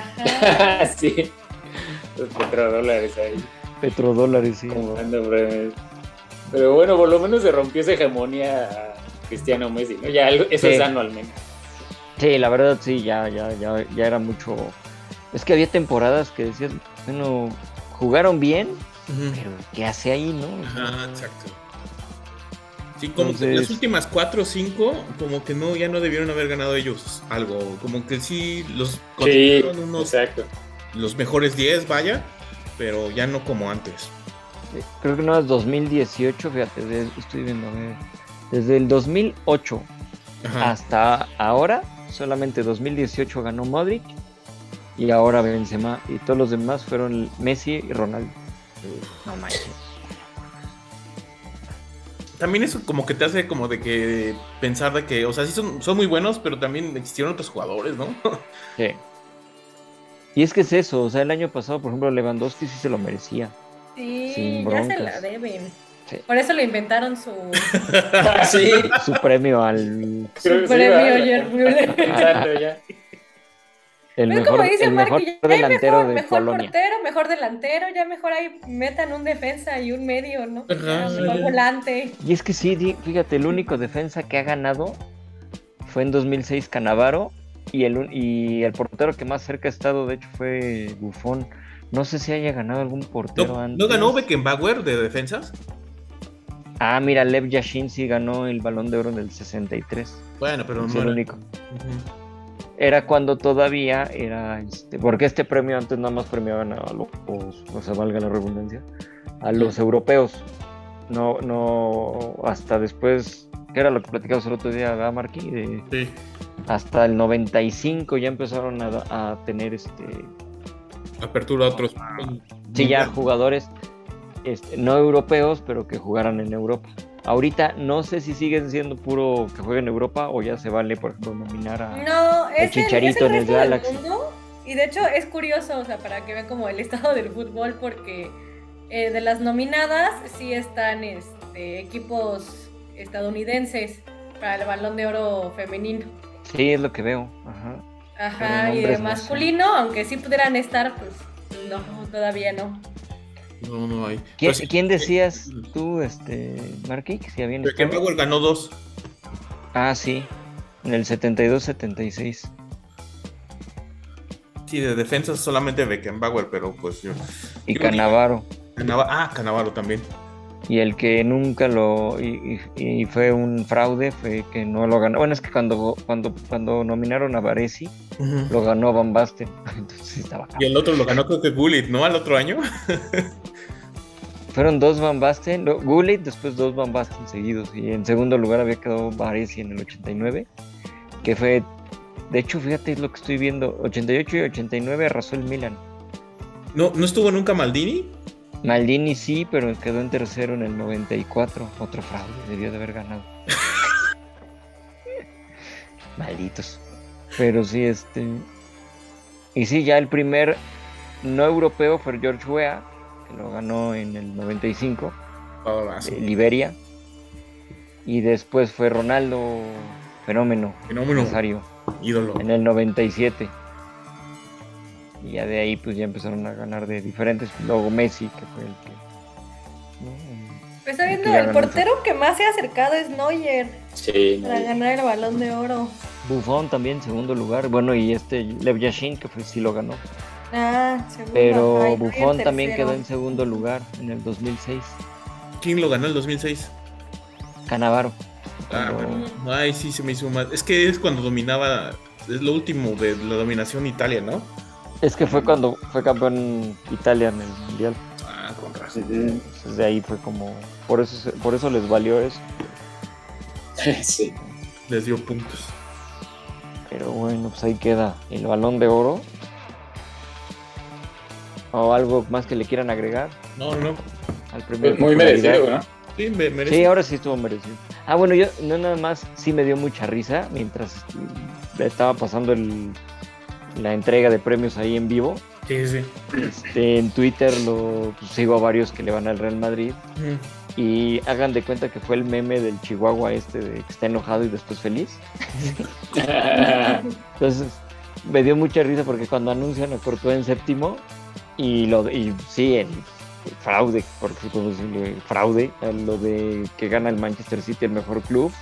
Sí. Los petrodólares ahí. Petrodólares, sí. Pero bueno, por lo menos se rompió esa hegemonía a Cristiano Messi, ¿no? Ya algo- eso Sí. es sano al menos. Sí, la verdad sí, ya, ya, ya, ya era mucho. Es que había temporadas que decías, bueno, jugaron bien, Pero ¿qué hace ahí, no? Ajá, exacto. Sí, como que las últimas cuatro o cinco, como que no, ya no debieron haber ganado ellos algo. Como que sí, los Sí, consiguieron unos, exacto. los mejores 10, vaya, pero ya no como antes. Creo que no es 2018, fíjate, de- estoy viendo, a ver. Desde el 2008 Ajá. hasta ahora, solamente 2018 ganó Modric y ahora Benzema y todos los demás fueron Messi y Ronaldo. No manches. También eso como que te hace como de que pensar de que, o sea, sí son, son muy buenos, pero también existieron otros jugadores, ¿no? Sí. Y es que es eso, o sea, el año pasado, por ejemplo, Lewandowski sí se lo merecía. Sí, Sin ya se la deben. Sí. Por eso le inventaron su, sí. Su premio al su Creo sí, premio ¿verdad? El Es mejor, como dice el Marky, mejor ya delantero mejor, de mejor Polonia. portero, mejor delantero, ya mejor ahí metan un defensa y un medio, ¿no? Ajá, mejor volante. Y es que sí, fíjate, el único defensa que ha ganado fue en 2006 Canavaro y el, y el portero que más cerca ha estado, de hecho, fue Buffon. No sé si haya ganado algún portero ¿No, antes. ¿no ganó Beckenbauer de defensas? Ah, mira, Lev Yashin sí ganó el Balón de Oro en el 63. Bueno, pero es no el era- único. Ujú. Era cuando todavía era este, porque este premio antes nada más premiaban a los, o sea, valga la redundancia, a los europeos. No, no, hasta después, que era lo que platicamos el otro día, ¿verdad? De, Sí. hasta el 95 ya empezaron a, a tener este Apertura a otros. sí, ya jugadores este, no europeos, pero que jugaran en Europa. Ahorita no sé si siguen siendo puro que jueguen en Europa o ya se vale, por ejemplo, nominar a. No, es el, Chicharito es el en el Galaxy. mundo. Y de hecho es curioso, o sea, para que vean como el estado del fútbol, porque eh, de las nominadas sí están este, equipos estadounidenses para el balón de oro femenino. Sí, es lo que veo. Ajá. Ajá, y de masculino, aunque sí pudieran estar, pues no, todavía no. No, no hay. ¿Quién, Pero sí, quién decías tú, este, Marky, que si habían? Beckenbauer ganó dos. Ah, sí, en el 72-76. Sí, de defensa solamente Beckenbauer, pero pues yo. Y que- Canavaro. Canava- ah, Canavaro también. Y el que nunca lo. Y, y- y fue un fraude, fue que no lo ganó. Bueno, es que cuando, cuando, cuando nominaron a Varesi, lo ganó Van Basten. Entonces estaba Y el otro lo ganó creo que Gullit, ¿no? Al otro año. Fueron dos Van Basten, no, Gullit, después dos Van Basten seguidos. Y en segundo lugar había quedado Varesi en el 89, que fue. De hecho, fíjate es lo que estoy viendo. 88 y 89 arrasó el Milan. ¿No, ¿No estuvo nunca Maldini? Maldini sí, pero quedó en tercero en el 94. Otro fraude, debió de haber ganado. Malditos. Pero sí, este. Y sí, ya el primer no europeo fue George Weah, que lo ganó en el 95, Favorazo. de Liberia. Y después fue Ronaldo Fenómeno, Fenómeno. Nazario, Ídolo. en el 97. Y ya de ahí pues ya empezaron a ganar de diferentes. Luego Messi, que fue el que... ¿no? Pues está viendo, el portero que más se ha acercado es Neuer Sí, para ganar el balón de oro. Buffon también segundo lugar. Bueno, y este Lev Yashin, que fue, sí lo ganó. Ah, segundo. Pero Ay, Buffon también quedó en segundo lugar en el 2006. ¿Quién lo ganó el 2006? Canavaro. Ah, Cuando- bueno. Ay, sí, se me hizo más. Es que es cuando dominaba. Es lo último de la dominación Italia, ¿no? Es que fue cuando fue campeón Italia en el Mundial. Ah, con razón. Entonces de ahí fue como... Por eso, se- por eso les valió eso. sí. Les dio puntos. Pero bueno, pues ahí queda el balón de oro. ¿O algo más que le quieran agregar No, no. al primer Pues muy merecido, ¿no? Sí, me merece. Sí, ahora sí estuvo merecido. Ah, bueno, yo no nada más sí me dio mucha risa mientras estaba pasando el, la entrega de premios ahí en vivo. Sí, sí. Este, en Twitter lo pues, sigo a varios que le van al Real Madrid Mm. y hagan de cuenta que fue el meme del Chihuahua este de que está enojado y después feliz. Entonces me dio mucha risa porque cuando anuncian a Courtois en séptimo y lo y sí el fraude, porque sí podemos decirle fraude, a lo de que gana el Manchester City el mejor club,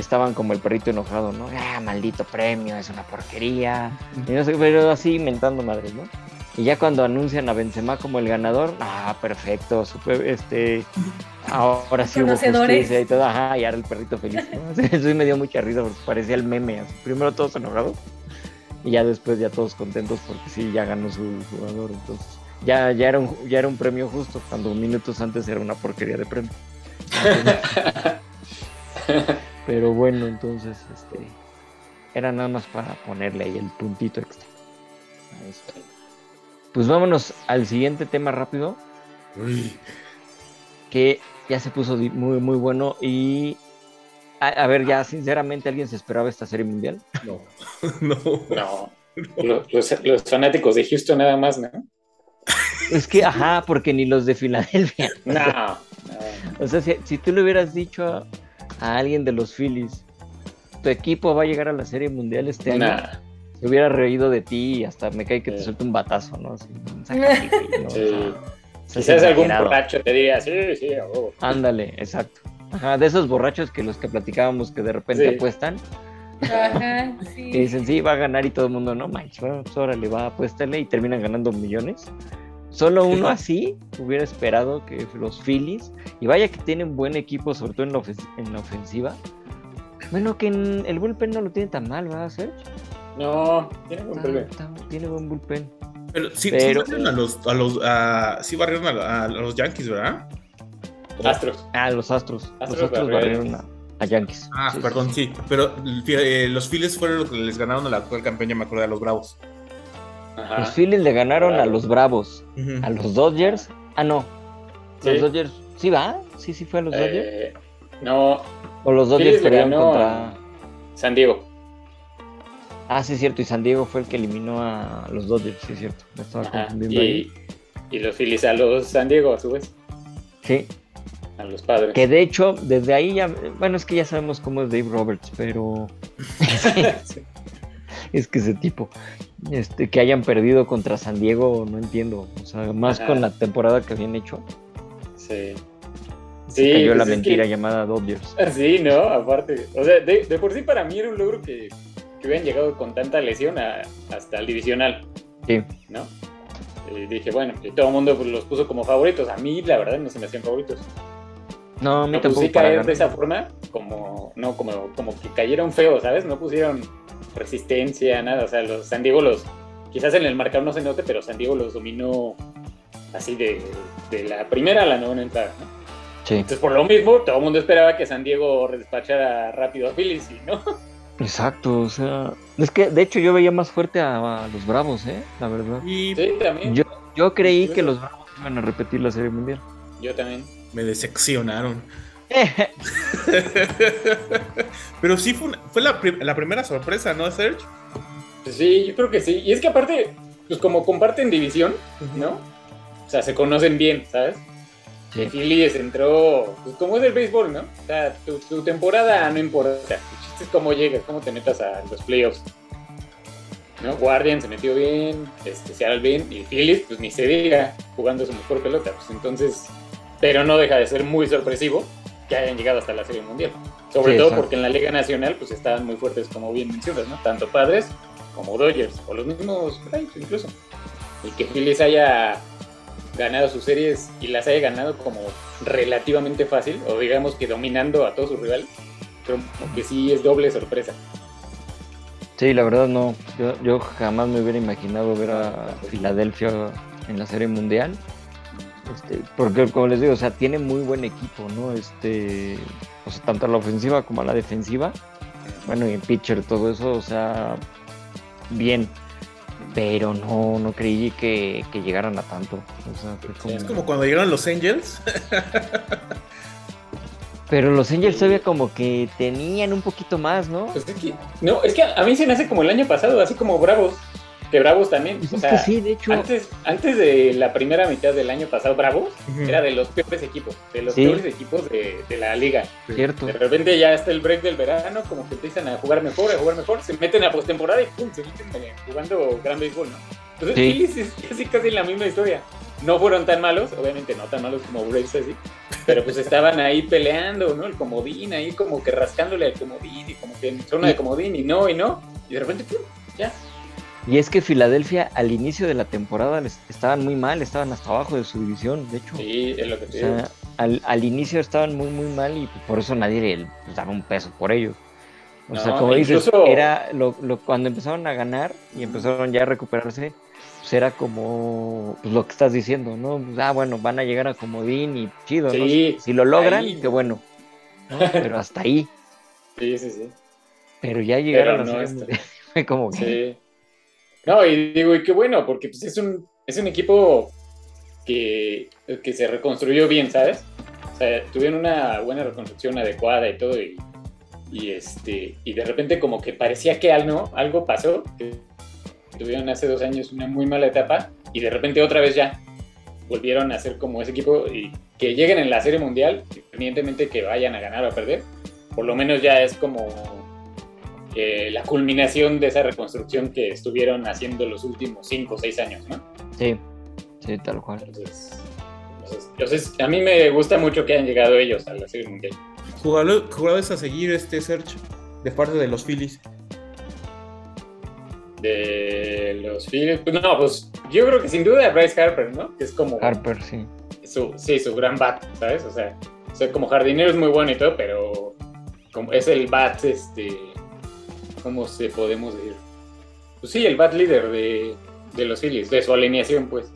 estaban como el perrito enojado, ¿no? Ah, maldito premio, es una porquería. Y no sé, pero así mentando madres, ¿no? Y ya cuando anuncian a Benzema como el ganador, ah, perfecto, super, este, ahora sí hubo justicia y todo, ajá, y ahora el perrito feliz, ¿no? Eso sí me dio mucha risa porque parecía el meme, así. primero todos enojados y ya después ya todos contentos porque sí, ya ganó su jugador, entonces ya, ya, era, un, ya era un premio justo, cuando minutos antes era una porquería de premio. Pero bueno, entonces, este, era nada más para ponerle ahí el puntito extra. Ahí está. Pues vámonos al siguiente tema rápido, Uy, que ya se puso muy, muy bueno y... A, a ver, ya sinceramente, ¿alguien se esperaba esta serie mundial? no. no. No. Los, los- los fanáticos de Houston nada más, ¿no? Es que, ajá, porque ni los de Filadelfia. No. no. O sea, si, si tú le hubieras dicho a, a alguien de los Phillies, tu equipo va a llegar a la serie mundial este año, se hubiera reído de ti y hasta me cae que te suelte un batazo, ¿no? Así, ¿no? O Sí. sea, seas Quizás algún borracho te diría, sí, sí, huevo". Ándale, exacto. Ajá, de esos borrachos que los que platicábamos que de repente Sí. apuestan, Ajá, sí. que dicen, sí, va a ganar y todo el mundo, no manches, bueno, pues órale, va, apuéstale y terminan ganando millones. Solo uno así hubiera esperado que los Phillies, y vaya que tienen buen equipo, sobre todo en la, ofens- en la ofensiva. Bueno, que en el bullpen no lo tiene tan mal, ¿verdad, Serge? No, tiene buen está- tiene buen bullpen. Pero sí, Pero- sí barrieron a los, a los, a- sí barrieron a, a los Yankees, ¿verdad? Astros. Ah, los Astros. Astros los Astros barrieron. a, A Yankees. Ah, Sí, perdón, sí. sí. Pero eh, los Phillies fueron los que les ganaron a la actual campeón, ya me acuerdo de los Bravos. Ajá. Los Phillies le ganaron a los Bravos. A los Dodgers. Ah, no. Los. Dodgers. ¿Sí va? Sí, sí fue a los Dodgers. Eh, no, O los Dodgers perdieron contra. San Diego. Ah, sí, es cierto. Y San Diego fue el que eliminó a los Dodgers, sí, es cierto. Me estaba Ajá. confundiendo ahí. Y, y los Phillies a los San Diego, a su vez. Sí. A los padres. Que de hecho, desde ahí ya. Bueno, es que ya sabemos cómo es Dave Roberts, pero. Sí. Es que ese tipo. Este, que hayan perdido contra San Diego, no entiendo. O sea, más Ajá. con la temporada que habían hecho. Sí. Se Sí, cayó pues la es mentira que- llamada Dodgers. Sí, ¿no? Aparte. O sea, de, de por sí para mí era un logro que, que hubieran llegado con tanta lesión a- hasta el divisional, Sí. ¿no? Y dije, bueno, y todo el mundo pues, los puso como favoritos. A mí, la verdad, no se me hacían favoritos. No, a mí No, pues tampoco caer de esa forma, como, no, como, como que cayeron feos, ¿sabes? No pusieron resistencia, nada. O sea, los San Diego los, quizás en el marcador no se note, pero San Diego los dominó así de, de la primera a la novena entrada, ¿no? Sí, Entonces, por lo mismo, todo el mundo esperaba que San Diego despachara rápido a Phillies y no. exacto. O sea, es que de hecho yo veía más fuerte a, a los Bravos, ¿eh? La verdad. Y Sí, también. Yo, yo creí Sí, que los Bravos iban a repetir la Serie Mundial. Yo también. me decepcionaron. Pero sí fue, una- fue la, prim- la primera sorpresa, ¿no, Serge? Pues sí, yo creo que sí. Y es que aparte, pues como comparten división, ¿no? O sea, se conocen bien, ¿sabes? Sí. Phillies entró, pues como es el béisbol, ¿no? O sea, tu, tu temporada no importa. El chiste es cómo llegas, cómo te metas a los playoffs. ¿No? Guardian se metió bien, este, Seattle bien, y Phillies, pues ni se diga, jugando su mejor pelota. Pues entonces, pero no deja de ser muy sorpresivo que hayan llegado hasta la Serie Mundial. Sobre Sí, todo exacto. porque en la Liga Nacional, pues estaban muy fuertes, como bien mencionas, ¿no? Tanto Padres como Dodgers, o los mismos Braves incluso. Y que Phillies haya ganado sus series y las haya ganado como relativamente fácil, o digamos que dominando a todos sus rivales, como que sí es doble sorpresa. Sí, la verdad no. Yo, yo jamás me hubiera imaginado ver a Filadelfia en la Serie Mundial. Este, porque como les digo, o sea, tiene muy buen equipo, ¿no? Este, o sea, tanto a la ofensiva como a la defensiva. Bueno, y en pitcher todo eso, o sea, bien. Pero no, no creí que, que llegaran a tanto. O sea, fue como... Es como cuando llegaron los Angels. Pero los Angels todavía como que tenían un poquito más, ¿no? Pues es que, no, es que a mí se me hace como el año pasado, así como Bravos, que Bravos también. Pues O sea, sí, de hecho. antes, antes de la primera mitad del año pasado, Bravos Ujú. era de los peores equipos, de los Sí. peores equipos de, de la liga. Cierto. De repente ya está el break del verano, como que empiezan a jugar mejor, a jugar mejor, se meten a postemporada y pum, se meten eh, jugando gran béisbol, ¿no? Entonces, Sí. Es casi, casi la misma historia. No fueron tan malos, obviamente no tan malos como Braves así, pero pues estaban ahí peleando, ¿no? El comodín, ahí como que rascándole al comodín y como que en zona de comodín y no, y no, y de repente, pum, ya. Y es que Filadelfia al inicio de la temporada les estaban muy mal, estaban hasta abajo de su división, de hecho. Sí, es lo que O te digo. sea, al, al inicio estaban muy muy mal y por eso nadie le pues, daba un peso por ellos. O sea, como dices, era lo, lo- cuando empezaron a ganar y empezaron ya a recuperarse, pues era como pues, lo que estás diciendo, ¿no? Pues, ah, bueno, van a llegar a Comodín y chido, ¿no? Sí, Si lo logran, ahí. qué bueno. ¿no? Pero hasta ahí. Sí, sí, sí. Pero ya llegaron Pero a no Mundial, fue como que Sí. No, y digo, y qué bueno, porque pues es un, es un equipo que, que se reconstruyó bien, ¿sabes? O sea, tuvieron una buena reconstrucción adecuada y todo, y, este, y de repente como que parecía que algo, algo pasó, tuvieron hace dos años una muy mala etapa, y de repente otra vez ya volvieron a ser como ese equipo, y que lleguen en la Serie Mundial, independientemente que vayan a ganar o a perder, por lo menos ya es como eh, la culminación de esa reconstrucción que estuvieron haciendo los últimos 5 o 6 años, ¿no? sí, sí, tal cual. Entonces, entonces, entonces, a mí me gusta mucho que hayan llegado ellos a la Serie Mundial. Jugador- Jugadores a seguir este Search de parte de los Phillies. De los Phillies, pues no, pues yo creo que sin duda Bryce Harper, ¿no? Que es como Harper, sí. su, sí, su gran bat, ¿sabes? O sea, o sea, como jardinero es muy bueno y todo, pero como es el bat, este, ¿cómo se podemos decir? Pues sí, el bat líder de, de los Phillies, de su alineación, pues.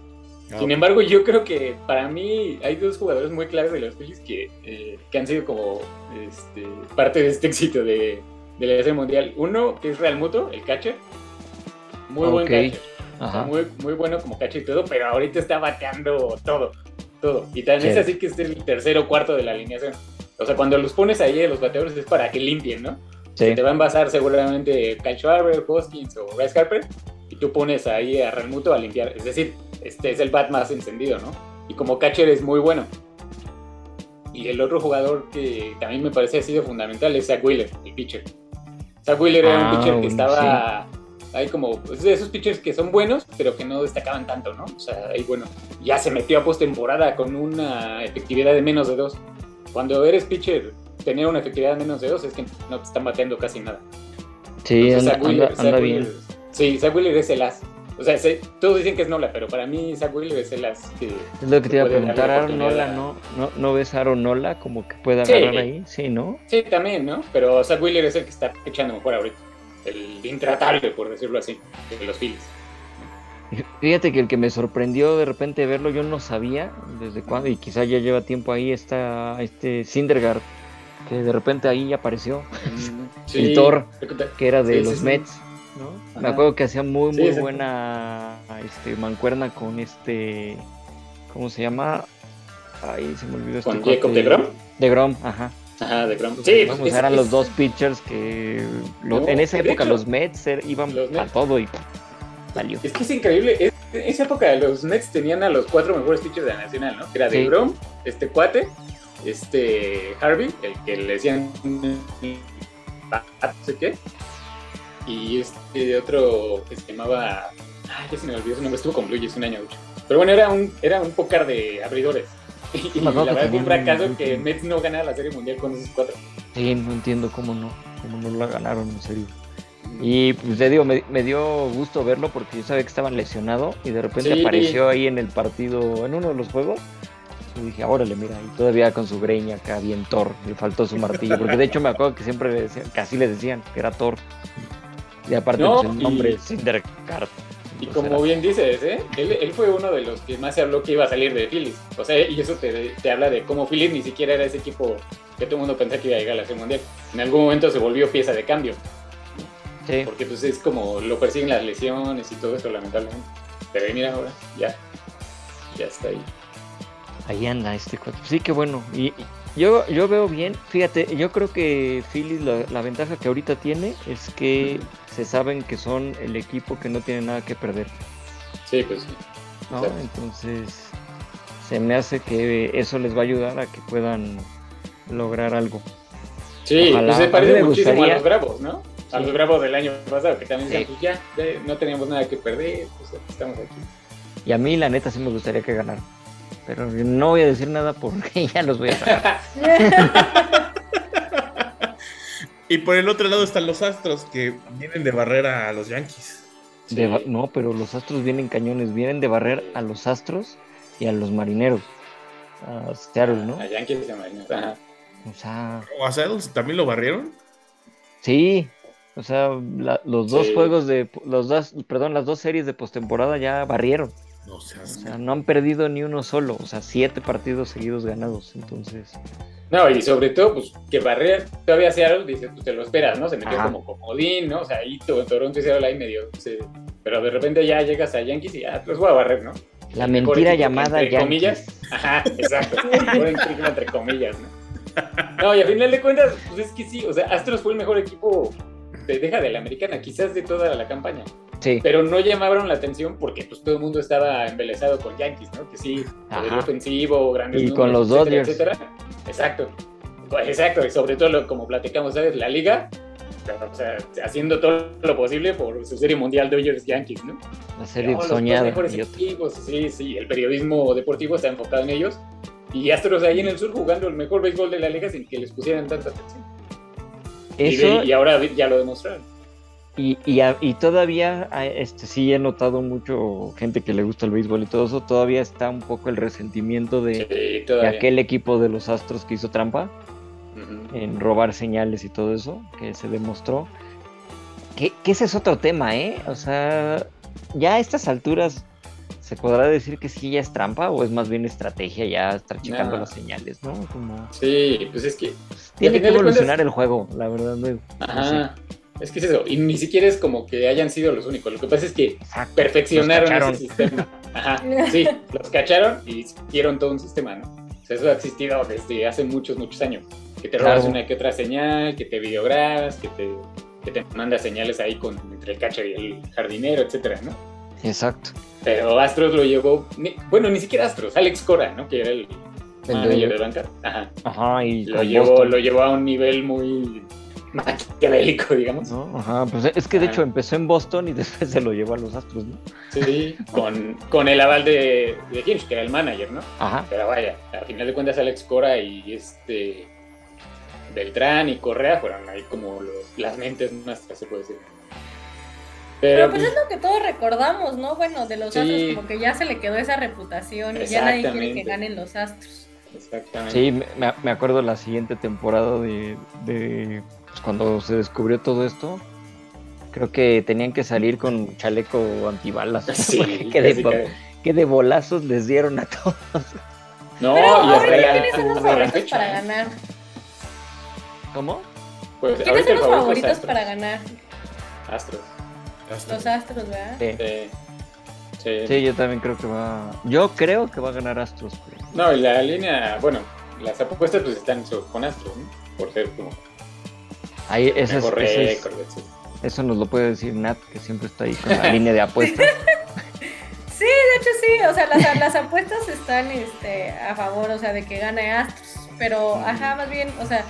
Ah, Sin embargo, yo creo que para mí hay dos jugadores muy claves de los Phillies que, eh, que han sido como este, parte de este éxito de, de la Serie Mundial. Uno, que es Real Muto, el catcher. Muy buen Ok. catcher. Ajá. Muy, muy bueno como catcher y todo, pero ahorita está bateando todo. Todo. Y también es así que es el tercero o cuarto de la alineación. O sea, cuando los pones ahí a los bateadores es para que limpien, ¿no? Sí. Te va a envasar seguramente Kyle Schwarber, Hoskins o Bryce Harper y tú pones ahí a Realmuto a limpiar. Es decir, este es el bat más encendido, ¿no? Y como catcher es muy bueno. Y el otro jugador que también me parece ha sido fundamental es Zach Wheeler, el pitcher. Zach Wheeler era Ah, un pitcher que estaba ahí como, pues, de esos pitchers que son buenos, pero que no destacaban tanto, ¿no? O sea, ahí bueno, ya se metió a postemporada con una efectividad de menos de dos. Cuando eres pitcher, tener una efectividad de menos de dos es que no te están bateando casi nada. Sí, Entonces, anda, Wheeler- anda- Zach anda Wheeler- bien. Sí, Zach Wheeler es el as. O sea, se- todos dicen que es Nola, pero para mí Zach Wheeler es el as. Que, Es lo que te iba a preguntar, Aaron Nola, ¿no? ¿no? ¿No ves a Aaron Nola como que pueda Sí. agarrar ahí? Sí, ¿no? Sí, también, ¿no? Pero Zach Wheeler es el que está echando mejor ahorita. El intratable, por decirlo así, de los Phillies. Fíjate que el que me sorprendió de repente verlo, yo no sabía desde cuándo, y quizá ya lleva tiempo ahí, está este Syndergaard, que de repente ahí apareció, el Thor, que era de Sí, los sí. Mets, ¿no? Me acuerdo que hacía muy, muy buena este, mancuerna con este, ¿cómo se llama? Ahí se me olvidó este ¿Con cuate. Jacob DeGrom? DeGrom, ajá. Ajá, de Grom. Sí, Vamos, pues, es- eran es- los dos pitchers que No, en esa de época hecho, los Mets er- iban los a todo y salió. Es que es increíble. es- en esa época los Mets tenían a los cuatro mejores pitchers de la nacional, ¿no? Que era de Grom, este cuate, este Harvey, el que le decían no sé qué, y este otro que se llamaba, ay, ya se me olvidó su nombre, estuvo con Blue Jays un año. hecho. Pero bueno, era un, era un pócar de abridores. Y la verdad fue un fracaso que Mets no ganara la Serie Mundial con esos cuatro. Sí, no entiendo cómo no, cómo no la ganaron, en serio. Y pues te digo, me, me dio gusto verlo porque yo sabía que estaban lesionado y de repente Sí. apareció ahí en el partido, en uno de los juegos. Y dije, órale, mira, y todavía con su greña acá bien Thor, le faltó su martillo, porque de hecho me acuerdo que siempre le decían, casi le decían que era Thor. Y aparte No, pues, el y- nombre Syndergaard. Y pues, como era- bien dices, ¿eh? él, él fue uno de los que más se habló que iba a salir de Phillies. O sea, y eso te, te habla de cómo Phillies ni siquiera era ese equipo que todo el mundo pensaba que iba a llegar a la Serie Mundial. En algún momento se volvió pieza de cambio, Sí, porque pues es como lo persiguen las lesiones y todo eso, lamentablemente. Pero ahí mira ahora, ya, ya está ahí. Ahí anda este cuate. Sí, que bueno. Y yo, yo veo bien, fíjate, yo creo que Phillies la, la ventaja que ahorita tiene es que se saben que son el equipo que no tiene nada que perder. Sí, pues sí. ¿no? Entonces, se me hace que eso les va a ayudar a que puedan lograr algo. Sí, Ojalá. pues se parece muchísimo gustaría- a los Bravos, ¿no? A Sí. los Bravos del año pasado, que también Sí. pues ya, ya no teníamos nada que perder, pues aquí estamos aquí. Y a mí, la neta, sí me gustaría que ganaran. Pero no voy a decir nada porque ya los voy a sacar. Y por el otro lado están los Astros que vienen de barrera a los Yankees. De ba- Sí. no, pero los astros vienen cañones. Vienen de barrer a los astros y a los marineros. A Seattle, ¿no? A Yankees y a Marineros, ajá. O sea, ¿O a Seattle también lo barrieron? sí. O sea, la- los dos Sí. juegos de. Los dos, perdón, las dos series de postemporada ya barrieron. No O sea, no han perdido ni uno solo. O sea, siete partidos seguidos ganados. Entonces, No, y sobre todo, pues que Barrera todavía Seattle, dice, pues te lo esperas, ¿no? Se metió Ajá. como comodín, ¿no? O sea, ahí to- Toronto y Seattle ahí medio. se- Pero de repente ya llegas a Yankees y ya, los voy a barrer, ¿no? la mentira llamada entre Yankees. comillas. Ajá, exacto. Entre comillas, ¿no? No, y a final de cuentas, pues es que sí, o sea, Astros fue el mejor equipo, de, deja de la americana, quizás de toda la campaña. Sí, Pero no llamaron la atención porque pues todo el mundo estaba embelesado con Yankees, ¿no? Que sí, poderío Ajá. ofensivo, grandes Y números, con los etcétera, Dodgers. etcétera. Exacto. Pues, Exacto, y sobre todo, lo- como platicamos, ¿sabes? La liga, o sea, haciendo todo lo posible por su serie mundial Dodgers-Yankees, ¿no? la serie los soñada. otra. equipos, sí, sí, el periodismo deportivo está enfocado en ellos. Y Astros ahí en el sur jugando el mejor béisbol de la liga sin que les pusieran tanta atención. Y, Eso, de- y ahora ya lo demostraron. Y, y, todavía, ah, este, sí he notado mucho gente que le gusta el béisbol y todo eso, todavía está un poco el resentimiento de, Sí, de todavía. aquel equipo de los Astros que hizo trampa en robar señales y todo eso, que se demostró. Que, que ese es otro tema, ¿eh? O sea, ya a estas alturas ¿se podrá decir que sí ya es trampa o es más bien estrategia ya estar checando No. las señales, ¿no? Como... Sí, pues es que. Tiene que final de evolucionar cuentas- el juego, la verdad. No, no Ajá. Es que es eso. Y ni siquiera es como que hayan sido los únicos. Lo que pasa es que. Exacto. perfeccionaron Los cacharon. ese sistema. Ajá. Sí, los cacharon y hicieron todo un sistema, ¿no? O sea, eso ha existido desde hace muchos, muchos años. Que te robas Claro. una que otra señal, que te videograbas, que te, que te manda señales ahí con, entre el catcher y el jardinero, etcétera, ¿no? Exacto. Pero Astros lo llevó, ni- bueno, ni siquiera Astros, Alex Cora, ¿no? Que era el El manager de- banca. Ajá. Ajá, y Lo llevó, Boston, lo llevó a un nivel muy maquiavélico, digamos. ¿no? Ajá, pues es que de Ajá. hecho empezó en Boston y después se lo llevó a los Astros, ¿no? Sí, con, con el aval de, de que era el manager, ¿no? Ajá. Pero vaya, al final de cuentas Alex Cora y este Beltrán y Correa fueron ahí como los- las mentes nuestras, se puede decir. Pero Pero, pues pues, es lo que todos recordamos, ¿no? Bueno, de los Sí. astros, como que ya se le quedó esa reputación y ya nadie quiere que ganen los astros. Exactamente. Sí, me, acuerdo la siguiente temporada de, de pues, cuando se descubrió todo esto. Creo que tenían que salir con chaleco antibalas. Sí, que, de, que- que de bolazos les dieron a todos. No, Pero y hasta ahorita, la, ¿quiénes son los favoritos para ¿eh? ganar? ¿Cómo? Pues ¿Quiénes son los favoritos para ganar? Astros. Los astros, ¿verdad? Sí. Sí. Sí. Sí, yo también creo que va. Yo creo que va a ganar Astros. pero- No, y la línea, bueno, las apuestas pues están con Astros, ¿no? Por ser como Ahí, ese es- ese récord, etc. eso nos lo puede decir Nat, que siempre está ahí con la línea de apuestas. Sí, de hecho sí, o sea, las, las apuestas están este, a favor, o sea, de que gane Astros, pero, ajá, más bien, o sea,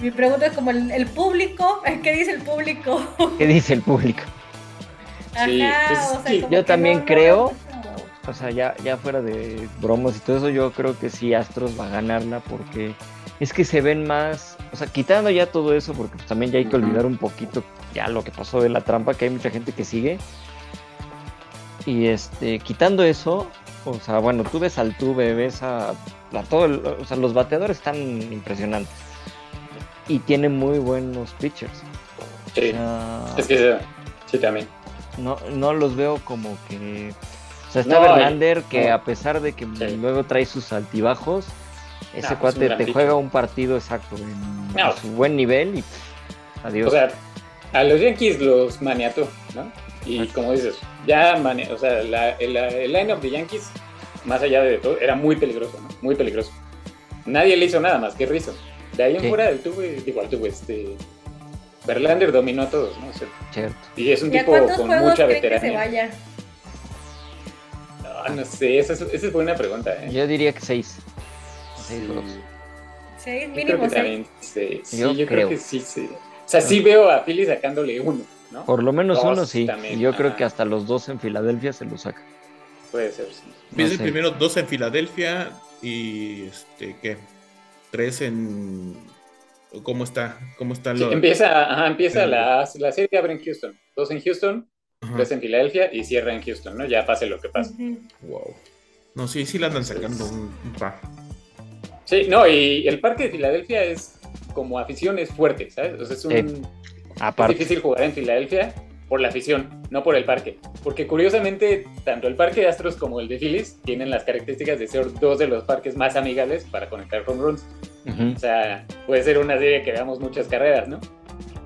mi pregunta es como el, el público, ¿qué dice el público? ¿Qué dice el público? Ajá, Sí, pues, o sea, sí, como yo también no- no- creo- O sea, ya, ya fuera de bromas y todo eso, yo creo que sí Astros va a ganarla porque es que se ven más, o sea, quitando ya todo eso, porque pues también ya hay que olvidar un poquito ya lo que pasó de la trampa, que hay mucha gente que sigue. Y este, quitando eso, o sea, bueno, tú ves al Tuve, ves a, a todo, el- o sea, los bateadores están impresionantes. Y tienen muy buenos pitchers. O Sí, sea, es que sí también. No, no los veo como que. O sea, está No, Verlander que a pesar de que Sí. luego trae sus altibajos, ese es un cuate te juega un partido exacto en a su buen nivel y adiós. O sea, a los Yankees los maniató, ¿no? Y como dices, ya, mane- o sea, la, el, el line-up de Yankees, más allá de todo, era muy peligroso, ¿no? Muy peligroso. Nadie le hizo nada más que Rizzo. De ahí en fuera, el tuve, digo, el tuve, este. Verlander dominó a todos, ¿no? O sea, Cierto. y es un ¿Y a tipo con mucha creen que se veteranía. vaya? No, no sé, esa es, esa es buena pregunta, ¿eh? Yo diría que seis. Seis Sí. juegos. Seis, Yo creo mínimo que seis. también, sí, sí, Yo yo, creo. creo. que sí, sí. O sea, sí veo a Philly sacándole uno, ¿no? Por lo menos Dos uno sí. también, Y yo creo ajá. que hasta los dos en Filadelfia se lo saca. Puede ser, sí. No Ves el primero dos en Filadelfia y este ¿qué? Tres en ¿cómo está? ¿Cómo Sí, los empieza, ajá, empieza Sí. la, la serie abre en Houston. Dos en Houston, Ajá. tres en Filadelfia y cierra en Houston, ¿no? Ya pase lo que pase. Wow. No, sí, sí la andan sacando un, un par. Sí, no, y el parque de Filadelfia es como afición es fuerte, ¿sabes? O sea, es, un, Aparte. difícil jugar en Filadelfia por la afición, no por el parque. Porque curiosamente, tanto el parque de Astros como el de Phillies tienen las características de ser dos de los parques más amigables para conectar home runs. Ujú. O sea, puede ser una serie que veamos muchas carreras, ¿no?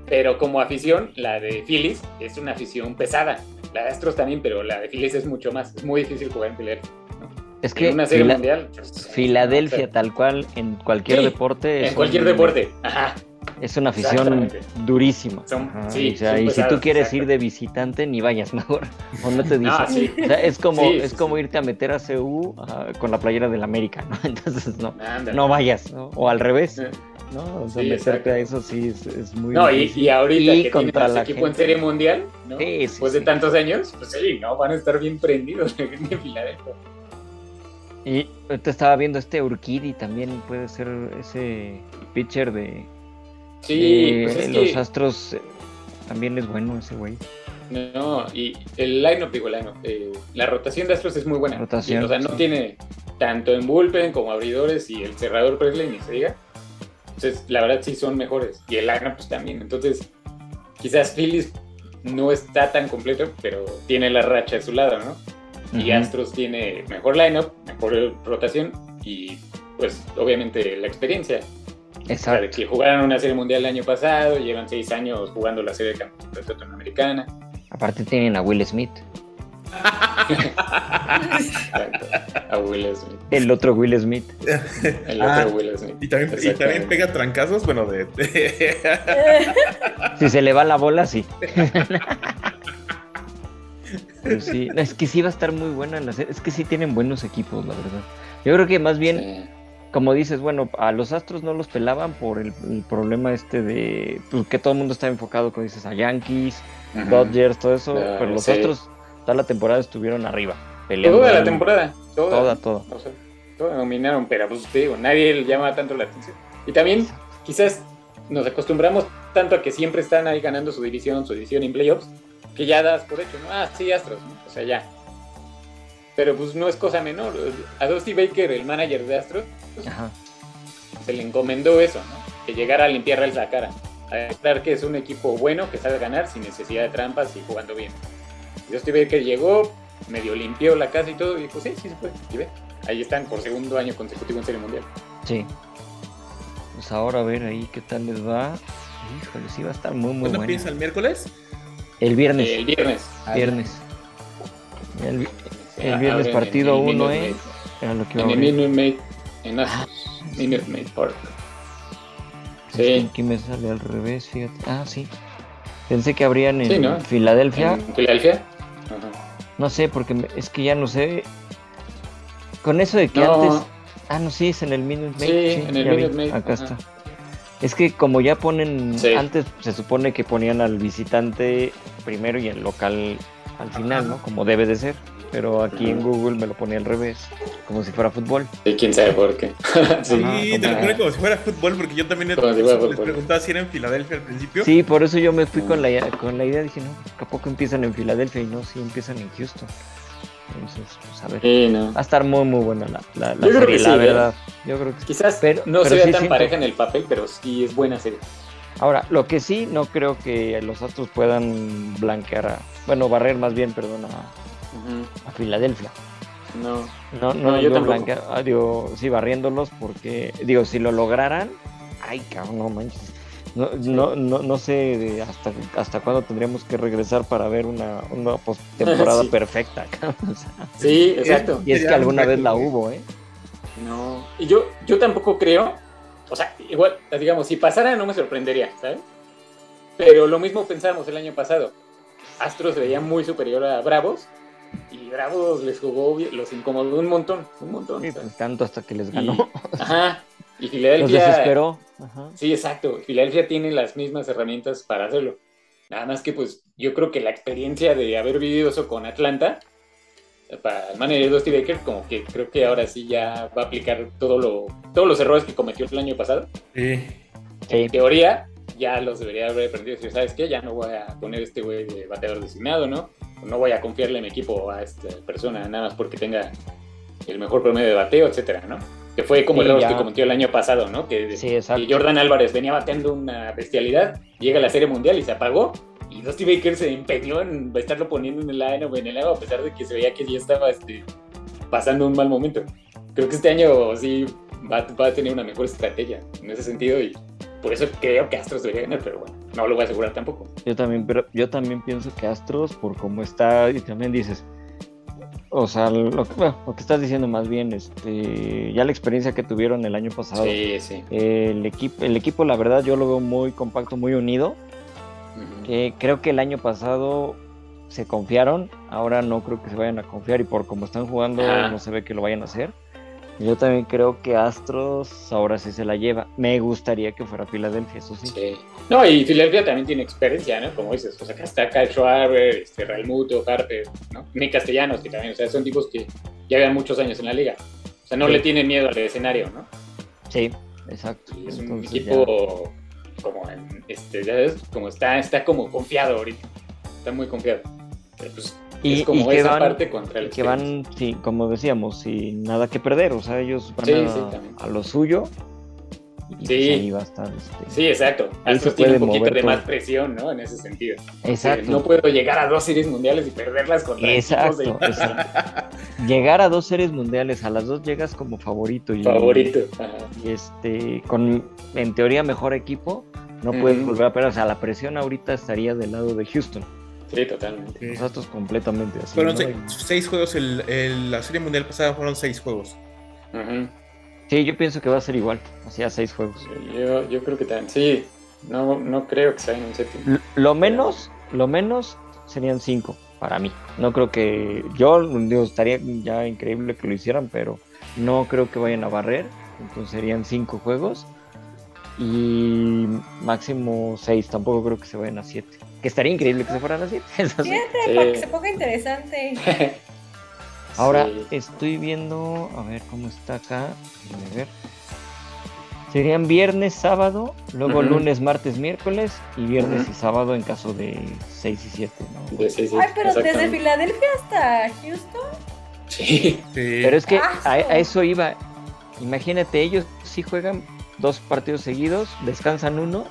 Pero como afición, la de Phillies es una afición pesada. La de Astros también, pero la de Phillies es mucho más. Es muy difícil jugar en Filadelfia. Es En que una serie Fila- mundial. pues, Filadelfia, o sea, tal cual, en cualquier Sí, deporte. es en cualquier un- deporte. Ajá. Es una afición durísima. Son- Ajá, sí, o sea, son y si tú quieres ir de visitante, ni vayas mejor. O no te dicen. Ah, sí. O sea, es como, Sí, es como irte a meter a CU con la playera del América, ¿no? Entonces no, no vayas, ¿no? O al revés, Eh, ¿no? O sea, Sí, meterte exacto. a eso sí es, es muy No, y, ahorita Y que contra la equipo en serie mundial, ¿no? Sí, sí, Después de tantos años, pues sí, ¿no? Van a estar bien prendidos en Filadelfia. Y te estaba viendo este Urquidi también puede ser ese pitcher de, Sí, de pues es los que... Astros. eh, También es bueno ese güey. No, y el line-up, digo, line eh, la rotación de Astros es muy buena. Rotación, Y, o sea, no sí. tiene tanto en bullpen como abridores y el cerrador Presley, ni se diga. Entonces, la verdad sí son mejores. Y el line-up pues también. Entonces, quizás Phillies no está tan completo, pero tiene la racha de su lado, ¿no? Y. Astros tiene mejor lineup, mejor rotación y pues obviamente la experiencia. O sea, Exacto. que jugaron una serie mundial el año pasado, llevan seis años jugando la serie de campeonato latinoamericana. Aparte tienen a Will Smith. Exacto. A Will Smith. El otro Will Smith. El Ah, otro Will Smith. Y también, y también pega trancazos, bueno, de... Si se le va la bola, sí. Pero sí, es que sí va a estar muy buena la serie. Es que sí tienen buenos equipos, la verdad. Yo creo que más bien, Sí. Como dices, bueno, a los Astros no los pelaban por el, el problema este de pues, que todo el mundo estaba enfocado, como dices, a Yankees. Dodgers, todo eso. Pero los sí. Astros toda la temporada estuvieron arriba, peleando. Toda la temporada. Toda. Toda, toda. O sea, toda dominaron, pero pues te digo, nadie le llama tanto la atención. Y también, quizás nos acostumbramos tanto a que siempre están ahí ganando su división, su división en playoffs, que ya das por hecho, ¿no? Ah, sí, Astros, ¿no? O sea, ya. Pero pues no es cosa menor. A Dusty Baker, el manager de Astros, Ajá. se le encomendó eso, ¿no? Que llegara a limpiarles la cara. A demostrar que es un equipo bueno, que sabe ganar sin necesidad de trampas y jugando bien. Y Dusty Baker llegó, medio limpió la casa y todo, y dijo, sí, sí se puede. Y ve, ahí están por segundo año consecutivo en Serie Mundial. Sí. Pues ahora a ver ahí qué tal les va. Híjole, sí va a estar muy, muy ¿Cuándo bueno. empieza el miércoles? El viernes. El viernes. Viernes. El, el viernes partido en el uno Minute es. Era lo que Maid. iba a En el abrir. Minute Maid, en Astros. Minute Maid Park. Es que Sí. Aquí me sale al revés, fíjate. Ah, sí. Pensé que abrían en Sí, ¿no? Filadelfia. En Filadelfia. Ajá. No sé, porque es que ya no sé. Con eso de que No. antes. Ah, no, sí, es en el Minute Maid. Sí, en el. Minute Maid, Acá ajá. está. Es que como ya ponen. Sí. Antes se supone que ponían al visitante primero y el local al final, ¿no? Como debe de ser. Pero aquí en. Google me lo ponía al revés. Como si fuera fútbol. Sí, quién sabe por qué. Sí, Ajá, te lo pone como si fuera fútbol, porque yo también Como si fuera les fútbol. preguntaba si era en Filadelfia al principio. Sí, por eso yo me fui con la, con la idea. Dije, no, ¿a poco empiezan en Filadelfia? Y no, sí empiezan en Houston. Entonces, pues a ver. Sí, no. Va a estar muy, muy buena la, la, la Yo creo serie, que la sí, ¿eh? verdad. Yo creo que sí. Quizás Pero- no pero se vea sí tan siento- pareja en el papel, pero sí es buena serie. Ahora, lo que sí, no creo que los Astros puedan blanquear a. Bueno, barrer más bien, perdón, a, a Filadelfia. No. No, no, No, yo digo blanquear, ah, digo, sí, barriéndolos, porque, digo, si lo lograran, ay, cabrón, no manches. No, no, no, no sé de hasta, hasta cuándo tendríamos que regresar para ver una, una postemporada Sí. perfecta. cabrón, o sea, Sí, exacto. y es que alguna vez la hubo, ¿eh? No. Y yo, yo tampoco creo. O sea, igual, digamos, si pasara no me sorprendería, ¿sabes? Pero lo mismo pensamos el año pasado. Astros se veía muy superior a Bravos. Y Bravos les jugó, bien- los incomodó un montón, un montón. Sí, pues, tanto hasta que les Y- ganó. ajá. Y Los Filadelfia. desesperó. Ajá. Sí, exacto. Filadelfia tiene las mismas herramientas para hacerlo. Nada más que, pues, yo creo que la experiencia de haber vivido eso con Atlanta, para el manager Dusty Baker, como que creo que ahora sí ya va a aplicar todo lo, todos los errores que cometió el año pasado. Sí. Sí. En teoría, ya los debería haber aprendido. Decir, ¿sabes qué? Ya no voy a poner este güey de bateador designado, ¿no? No voy a confiarle en mi equipo a esta persona nada más porque tenga el mejor promedio de bateo, etcétera, ¿no? Que fue como Sí, el error que cometió el año pasado, ¿no? Que, Sí, que Jordan Álvarez venía bateando una bestialidad, llega a la Serie Mundial y se apagó. Y Dusty Baker se empeñó en estarlo poniendo en el line o en el a pesar de que se veía que ya estaba este, pasando un mal momento. Creo que este año sí va, va a tener una mejor estrategia en ese sentido y por eso creo que Astros debería ganar, pero bueno, no lo voy a asegurar tampoco. Yo también, pero yo también pienso que Astros, por cómo está, y también dices, o sea, lo, que- bueno, lo que estás diciendo más bien, este, ya la experiencia que tuvieron el año pasado, Sí, sí. el equipo, el equipo, la verdad, yo lo veo muy compacto, muy unido. Que creo que el año pasado se confiaron, ahora no creo que se vayan a confiar y por cómo están jugando no se ve que lo vayan a hacer. Yo también creo que Astros ahora sí se la lleva. Me gustaría que fuera Filadelfia, eso sí. Sí. No, y Filadelfia también tiene experiencia, ¿no? Como dices, o sea, acá está Kyle Schwarber, este, Realmuto, Harper, ¿no? Nick Castellanos, que también, o sea, son tipos que ya llevan muchos años en la liga. O sea, no Sí. le tienen miedo al escenario, ¿no? Sí, exacto. Y es un equipo como, en, este, ya ves, como está, está como confiado ahorita. Está muy confiado. Pero, pues, Y- es como y que esa van- parte contra el que van, sí, como decíamos, sin nada que perder. O sea, ellos van Sí, a, sí, a lo suyo. Y pues, Sí. ahí va a estar. este, Sí, exacto. Astros tiene un poquito de todo. más presión, ¿no? En ese sentido. Exacto. No puedo llegar a dos series mundiales y perderlas contra Exacto, de exacto. Llegar a dos series mundiales, a las dos llegas como favorito y, favorito. Ajá. y este con en teoría mejor equipo, no puedes volver a perder. O sea, la presión ahorita estaría del lado de Houston. Sí, totalmente. Sí. Los Astros completamente así. Fueron ¿no? seis, seis juegos, el, el- la serie mundial pasada fueron seis juegos. Sí, yo pienso que va a ser igual, así a seis juegos. Yo, yo creo que también. Sí, no, no creo que sea en un séptimo. L- Lo menos, lo menos serían cinco para mí. No creo que yo digo, estaría ya increíble que lo hicieran, pero no creo que vayan a barrer. Entonces serían cinco juegos y máximo seis. Tampoco creo que se vayan a siete. Que estaría increíble que se fueran a siete. eso sí. Fíjate, Sí. para que se ponga interesante. Ahora Sí. estoy viendo, a ver cómo está acá. Déjenme ver. Serían viernes, sábado, luego lunes, martes, miércoles y viernes y sábado en caso de 6 y 7, ¿no? De Ay, pero desde. Filadelfia hasta Houston. Sí. Sí. Pero es que Ah, a, a eso iba. Imagínate, ellos sí juegan dos partidos seguidos, descansan uno,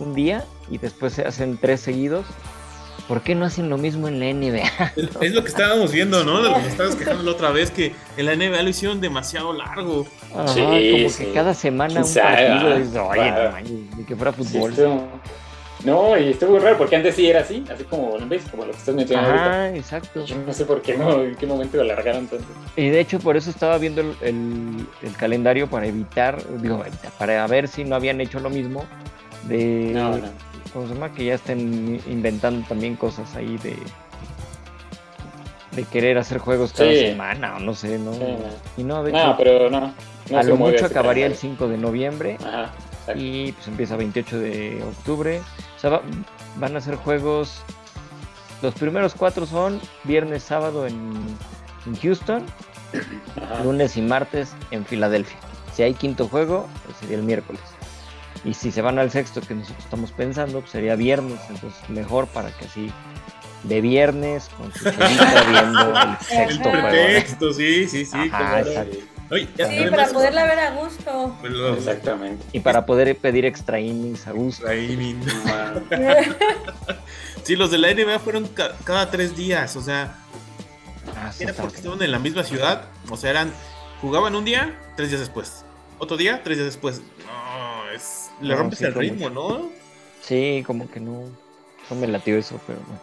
un día, y después se hacen tres seguidos. ¿Por qué no hacen lo mismo en la NBA? Es, es lo que estábamos viendo, ¿no? De lo que estabas quejando la otra vez, que en la NBA lo hicieron demasiado largo. Ajá, Sí, como sí. que cada semana ¿Quién un partido. ah? dices, Oye, Ah. no manches, ni que fuera Sí, fútbol. estuvo- No, y estuvo raro porque antes sí era así, así como en vez, como lo que estás mencionando ahorita. Ajá, exacto. Yo no sé por qué no, en qué momento lo alargaron tanto. Y de hecho por eso estaba viendo el, el- el calendario para evitar, digo, evitar, para ver si no habían hecho lo mismo de, No, no. ¿cómo se llama? Que ya estén inventando también cosas ahí de de querer hacer juegos cada Sí. semana o no sé, ¿no? Sí, no. Y no, de No, hecho, pero no. no a lo mucho acabaría el calendario. 5 de noviembre Ajá, y pues empieza 28 de octubre. O sea, va- van a ser juegos, los primeros cuatro son viernes, sábado en, en Houston Ajá. lunes y martes en Filadelfia. Si hay quinto juego, pues sería el miércoles. Y si se van al sexto, que nosotros estamos pensando, pues sería viernes. Entonces, mejor para que así, de viernes, con su chelita viendo el El sexto juego. ¿no? pretexto, sí, sí, sí. Ajá, claro. exacto. Oye, Sí, además- para poderla ver a gusto. pues, Exactamente. Y para poder pedir extra innings a gusto. min- Ah, Sí, los de la NBA fueron ca- cada tres días, o sea, Ah, sí, era porque estaban en la misma ciudad, o sea, eran, jugaban un día, tres días después, otro día, tres días después. No, es, le No, rompes sí el ritmo, ¿no? Sí, como que no, no me latió eso, pero bueno.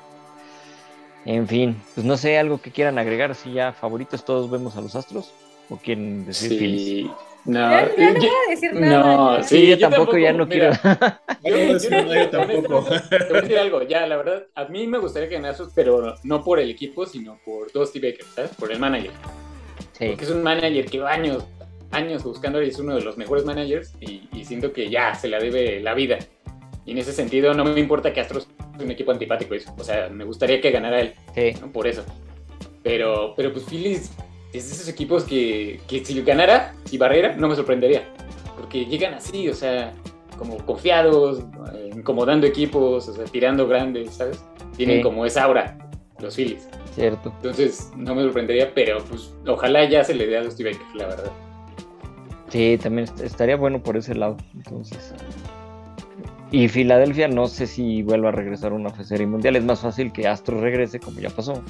En fin, pues no sé, algo que quieran agregar, si ya favoritos todos vemos a los astros, o quieren decir Phillies. sí. No, Ya, ya no yo- voy a decir nada. no. Sí, sí, yo, yo tampoco, ya no mira, quiero. Yo no decir nada, yo tampoco. Te voy a decir algo, ya, la verdad, a mí me gustaría que ganasos, pero no por el equipo, sino por Dusty Baker, ¿sabes? Por el manager. Sí. Porque es un manager que va años, años buscando y es uno de los mejores managers y, y siento que ya se la debe la vida. Y en ese sentido no me importa que Astros es un equipo antipático, eso. o sea, me gustaría que ganara él, Sí. ¿no? Por eso. Pero, pero pues Phillies es de esos equipos que, que si ganara y barrera, no me sorprendería. Porque llegan así, o sea, como confiados, eh, incomodando equipos, o sea, tirando grandes, ¿sabes? Tienen Sí. como esa aura, los Phillies. Cierto. Entonces, no me sorprendería, pero pues ojalá ya se le dé a Dusty Baker, la verdad. Sí, también est- estaría bueno por ese lado. Entonces. Y Filadelfia, no sé si vuelva a regresar a una serie mundial. Es más fácil que Astros regrese, como ya pasó,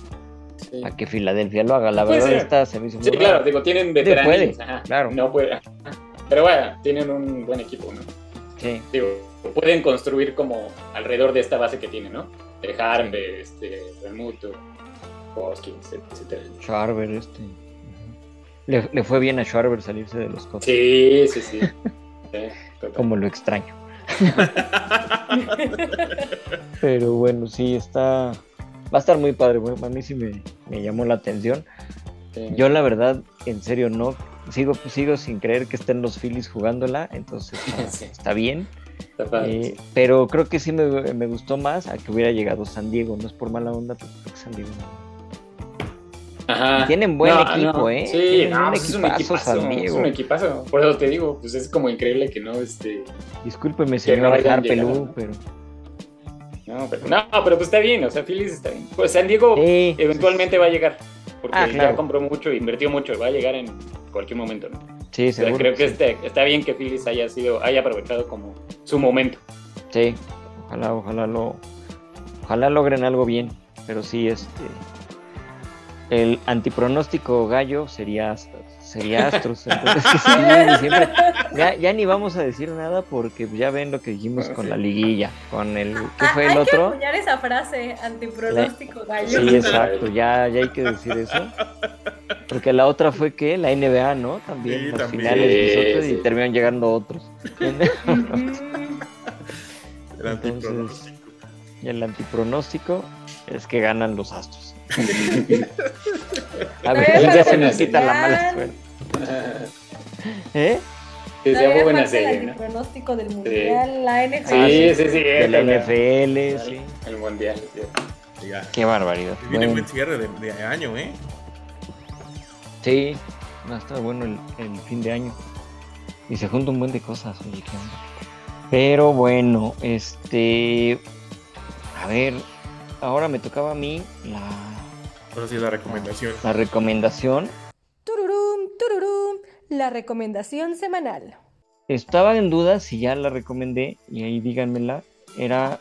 Sí, a que Filadelfia lo haga. La Puede verdad, ser. esta se me hizo muy Sí, claro, rara. digo, tienen veteranos. puede, ajá, claro. No puede. Pero bueno, tienen un buen equipo, ¿no? Sí, Digo, pueden construir como alrededor de esta base que tienen, ¿no? De Harm, de este, Remuto, Hoskins, etcétera. Schwarber, este. Le, le fue bien a Schwarber salirse de los Cubs. Sí, sí, sí. Como lo extraño. Pero bueno, sí, está. Va a estar muy padre. bueno, a mí sí me, me llamó la atención. Sí. Yo, la verdad, en serio, no. Sigo, sigo sin creer que estén los Phillies jugándola. Entonces está, Sí. está bien. Eh, pero creo que sí me, me gustó más a que hubiera llegado San Diego. No es por mala onda, pero creo que San Diego no. Ajá. tienen buen No, equipo, no, ¿eh? Sí, Tienen no, un pues es un equipazo, San Es un equipazo. Por eso te digo, pues es como increíble que no, este. Discúlpeme, señor Harpelú, pero. No, pero, no, pero pues está bien, o sea, Phillies está bien. Pues San Diego Sí, eventualmente va a llegar. Porque Ah, ya compró mucho, invirtió mucho, va a llegar en cualquier momento, ¿no? Sí, O sea, seguro. creo que sí. este- está bien que Phyllis haya sido, haya aprovechado como su momento. Sí, ojalá, ojalá lo, ojalá logren algo bien, pero sí, este, el antipronóstico gallo sería, sería Astros, entonces que ya, ya ni vamos a decir nada porque ya ven lo que dijimos con sí. la liguilla, con el, ¿qué Ah, fue el hay otro? que acuñar esa frase, antipronóstico gallo. Sí, exacto, ya, ya hay que decir eso. Porque la otra fue que la NBA, ¿no? También, Sí, las también. finales Sí, nosotros y sí. terminan llegando otros. Entonces, antipronóstico. Y el antipronóstico es que ganan los astros. A ver, ya se nos quita la mala suerte. ¿Eh? Que sea buena el serie, ¿no? antipronóstico del mundial, la NFL. Sí, sí, sí. De la el- NFL, sí. El mundial. sí. Ya. Qué barbaridad. Viene Bueno, buen cierre de, de año, ¿eh? sí, va a estar bueno el, el fin de año. Y se junta un buen de cosas, oye, qué onda. Pero bueno, este. A ver, ahora me tocaba a mí la, Ahora sí la recomendación. la recomendación. Tururum, tururum, la recomendación semanal. Estaba en duda si ya la recomendé, y ahí díganmela. Era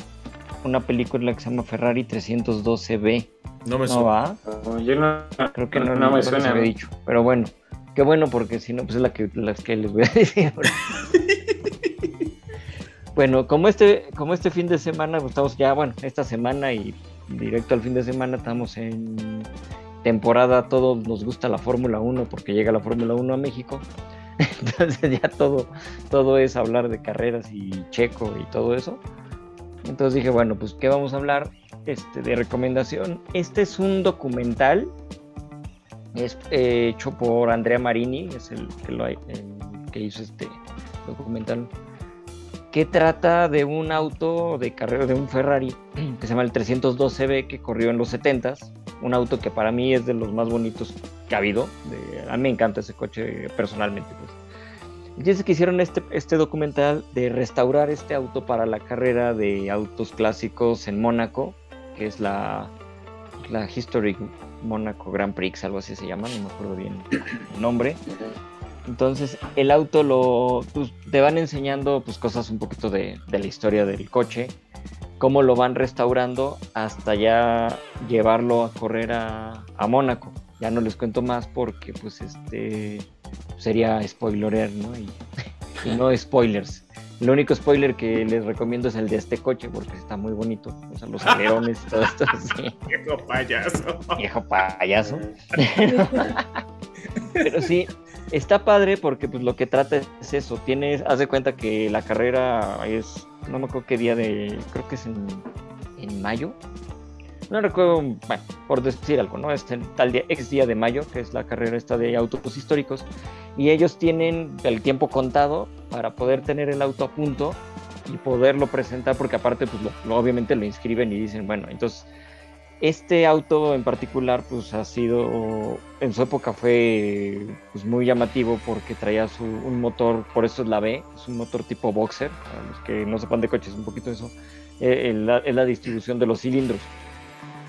una película que se llama Ferrari 312B. No me ¿No suena. va? No, yo no, Creo que no, no no me suena. había dicho. Pero bueno, qué bueno porque si no, pues es la que, las que les voy a decir ahora. bueno, como este, como este fin de semana, pues estamos ya, bueno, esta semana y directo al fin de semana estamos en temporada, todos nos gusta la Fórmula 1 porque llega la Fórmula 1 a México. Entonces ya todo, todo es hablar de carreras y checo y todo eso. Entonces dije, bueno, pues ¿qué vamos a hablar? Este, de recomendación. Este es un documental. Es eh, hecho por Andrea Marini, es el que, lo, el que hizo este documental. Que trata de un auto de carrera, de un Ferrari, que se llama el 312B, que corrió en los 70s. Un auto que para mí es de los más bonitos que ha habido. De- a mí me encanta ese coche personalmente. Pues. Y dice que hicieron este, este documental de restaurar este auto para la carrera de autos clásicos en Mónaco, que es la, la Historic Mónaco Grand Prix, algo así se llama, no me acuerdo bien el nombre. Entonces, el auto lo pues, te van enseñando pues, cosas un poquito de, de la historia del coche, cómo lo van restaurando hasta ya llevarlo a correr a, a Mónaco. Ya no les cuento más porque pues este sería spoilerear, ¿no? Y, y no spoilers. El único spoiler que les recomiendo es el de este coche porque está muy bonito. O sea, los alerones y todo esto. Viejo payaso. Viejo payaso. Pero sí, está padre porque pues lo que trata es eso. Tienes, haz de cuenta que la carrera es, no me acuerdo qué día de, creo que es en, en mayo. No recuerdo, bueno, por decir algo, ¿no? Es el tal día, ex día de mayo, que es la carrera esta de autos históricos. Y ellos tienen el tiempo contado para poder tener el auto a punto y poderlo presentar, porque aparte, pues lo- lo- obviamente lo inscriben y dicen, bueno, entonces este auto en particular, pues ha sido, en su época fue pues, muy llamativo porque traía su, un motor, por eso es la B, es un motor tipo boxer, para los que no sepan de coches, un poquito eso, eh, la- es la distribución de los cilindros.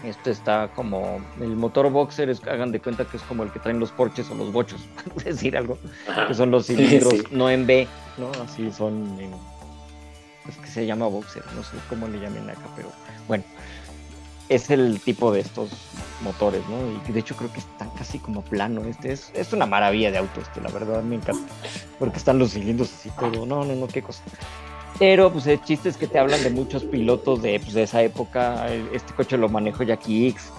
Este está como, el motor boxer, es, hagan de cuenta que es como el que traen los porches o los bochos, por decir algo, que son los Sí, cilindros, sí. no en B, ¿no? Así son en, pues que se llama boxer, no sé cómo le llamen acá, pero bueno, es el tipo de estos motores, ¿no? Y de hecho creo que están casi como plano, este es, es una maravilla de auto, este, la verdad me encanta, porque están los cilindros así todo, no, no, no, qué cosa. Pero pues el chiste es que te hablan de muchos pilotos de, pues, de esa época. Este coche lo manejó Jackie X.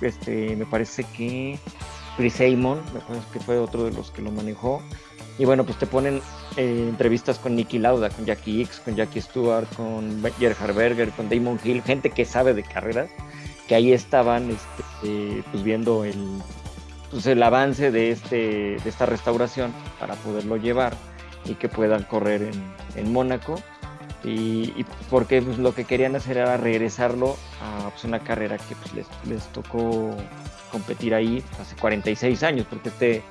Este, me parece que Chris Amon, me parece que fue otro de los que lo manejó. Y bueno, pues te ponen eh, entrevistas con Nicky Lauda, con Jackie X, con Jackie Stewart, con Gerhard Berger, con Damon Hill, gente que sabe de carreras, que ahí estaban este, eh, pues viendo el, pues, el avance de, este, de esta restauración para poderlo llevar y que puedan correr en, en Mónaco. Y, porque pues, lo que querían hacer era regresarlo a pues, una carrera que pues, les, les tocó competir ahí hace 46 años, porque este,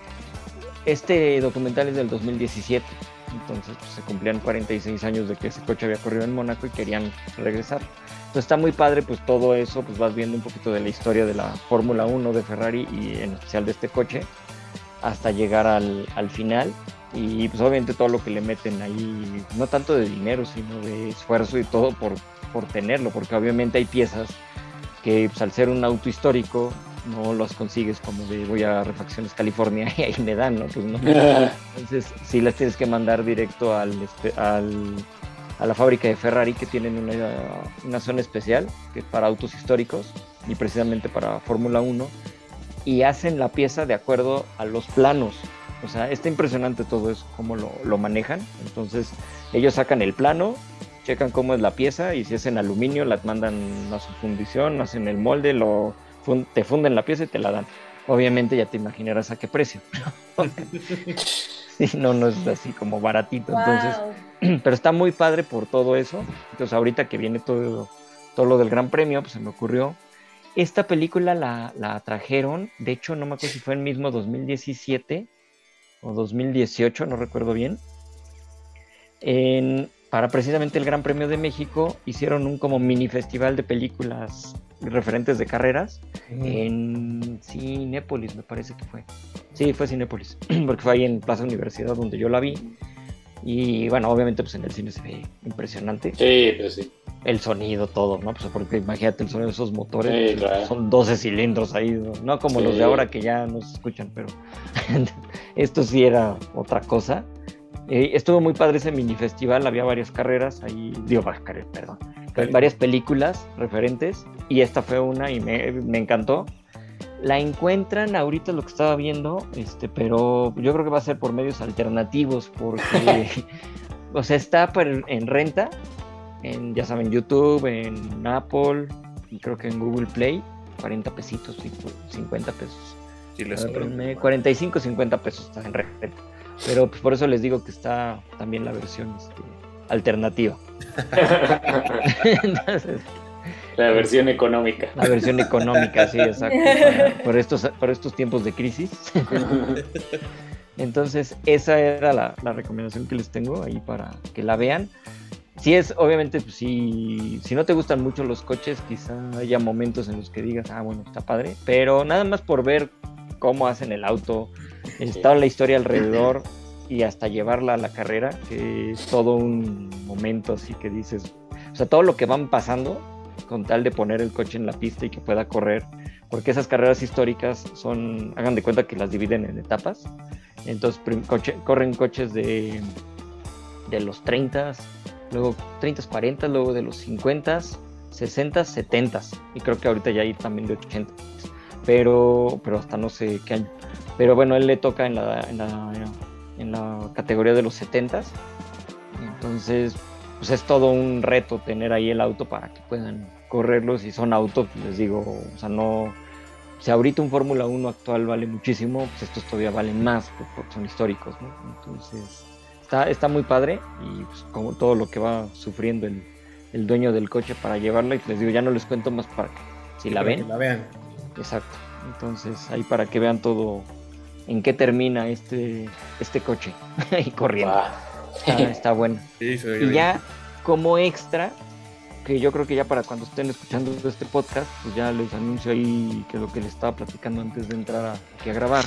este documental es del 2017. Entonces pues, se cumplían 46 años de que ese coche había corrido en Mónaco y querían regresar. Entonces está muy padre, pues todo eso, pues vas viendo un poquito de la historia de la Fórmula 1 de Ferrari y en especial de este coche, hasta llegar al, al final. y pues obviamente todo lo que le meten ahí, no tanto de dinero, sino de esfuerzo y todo por, por tenerlo, porque obviamente hay piezas que pues, al ser un auto histórico no los consigues como de voy a Refacciones California y ahí me dan, ¿no? Pues no. Entonces sí las tienes que mandar directo al, al a la fábrica de Ferrari que tienen una, una zona especial que para autos históricos y precisamente para Fórmula 1 y hacen la pieza de acuerdo a los planos. O sea, está impresionante todo eso, cómo lo, lo manejan. Entonces, ellos sacan el plano, checan cómo es la pieza y si es en aluminio, la mandan a su fundición, hacen el molde, lo te funden la pieza y te la dan. Obviamente ya te imaginarás a qué precio. sí, no, no es así como baratito. Entonces, pero está muy padre por todo eso. Entonces, ahorita que viene todo, todo lo del Gran Premio, pues se me ocurrió. Esta película la, la trajeron, de hecho, no me acuerdo si fue en mismo 2017 o 2018, no recuerdo bien. En, para precisamente el Gran Premio de México hicieron un como mini festival de películas referentes de carreras en Cinépolis, me parece que fue. Sí, fue Cinépolis, porque fue ahí en Plaza Universidad donde yo la vi. Y bueno, obviamente pues en el cine se ve impresionante. Sí, pues sí. El sonido, todo, ¿no? Pues porque imagínate el sonido de esos motores. Son 12 cilindros ahí, no, como los de ahora que ya no se escuchan, pero esto sí era otra cosa. Eh, estuvo muy padre ese mini festival, había varias carreras ahí, digo, varias carreras, perdón, varias películas referentes y esta fue una y me, encantó. La encuentran ahorita lo que estaba viendo, este, pero yo creo que va a ser por medios alternativos porque, o sea, está en renta, en, ya saben, YouTube, en Apple y creo que en Google Play, 40 pesitos, 50 pesos. Sí, 45, 50 pesos está en renta. Pero pues por eso les digo que está también la versión este, alternativa. la versión económica. La versión económica, sí, exacto. por, estos, por estos tiempos de crisis. Entonces, esa era la, recomendación que les tengo ahí para que la vean. Si es, obviamente, pues, si, si no te gustan mucho los coches, quizá haya momentos en los que digas, ah, bueno, está padre, pero nada más por ver cómo hacen el auto, está la historia alrededor y hasta llevarla a la carrera, que es todo un momento así que dices, o sea, todo lo que van pasando con tal de poner el coche en la pista y que pueda correr, porque esas carreras históricas son, hagan de cuenta que las dividen en etapas, entonces corren coches de, de los 30, luego 30, 40, luego de los 50, 60, 70 y creo que ahorita ya hay también de 80, pero, pero hasta no sé qué año. Pero bueno, él le toca en la, en la, en la categoría de los 70 Entonces, pues es todo un reto tener ahí el auto para que puedan correrlos. Si son autos, les digo, o sea, no. Si ahorita un Fórmula 1 actual vale muchísimo, pues estos todavía valen más porque son históricos, ¿no? Entonces, está, está muy padre y pues, como todo lo que va sufriendo el, el dueño del coche para llevarla. Y les digo, ya no les cuento más para que si la ven. la vean. Exacto. Entonces, ahí para que vean todo en qué termina este, este coche y corriendo. Está, bueno. y ya como extra, que yo creo que ya para cuando estén escuchando este podcast, pues ya les anuncio ahí que lo que les estaba platicando antes de entrar aquí a grabar,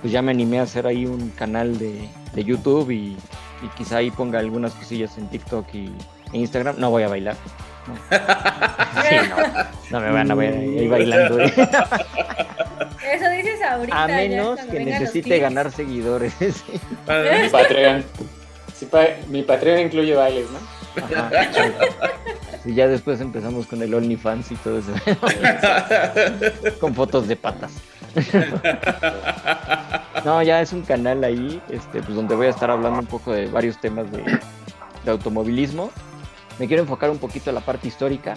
pues ya me animé a hacer ahí un canal de, YouTube y, quizá ahí ponga algunas cosillas en TikTok y Instagram. No voy a bailar. No, me van a ver ahí bailando. Eso dices ahorita. A menos que necesite ganar seguidores. mi Patreon. mi Patreon incluye bailes, ¿no? Y ya después empezamos con el OnlyFans y todo eso. con fotos de patas. no, ya es un canal ahí, este, pues donde voy a estar hablando un poco de varios temas de, de automovilismo. Me quiero enfocar un poquito en la parte histórica,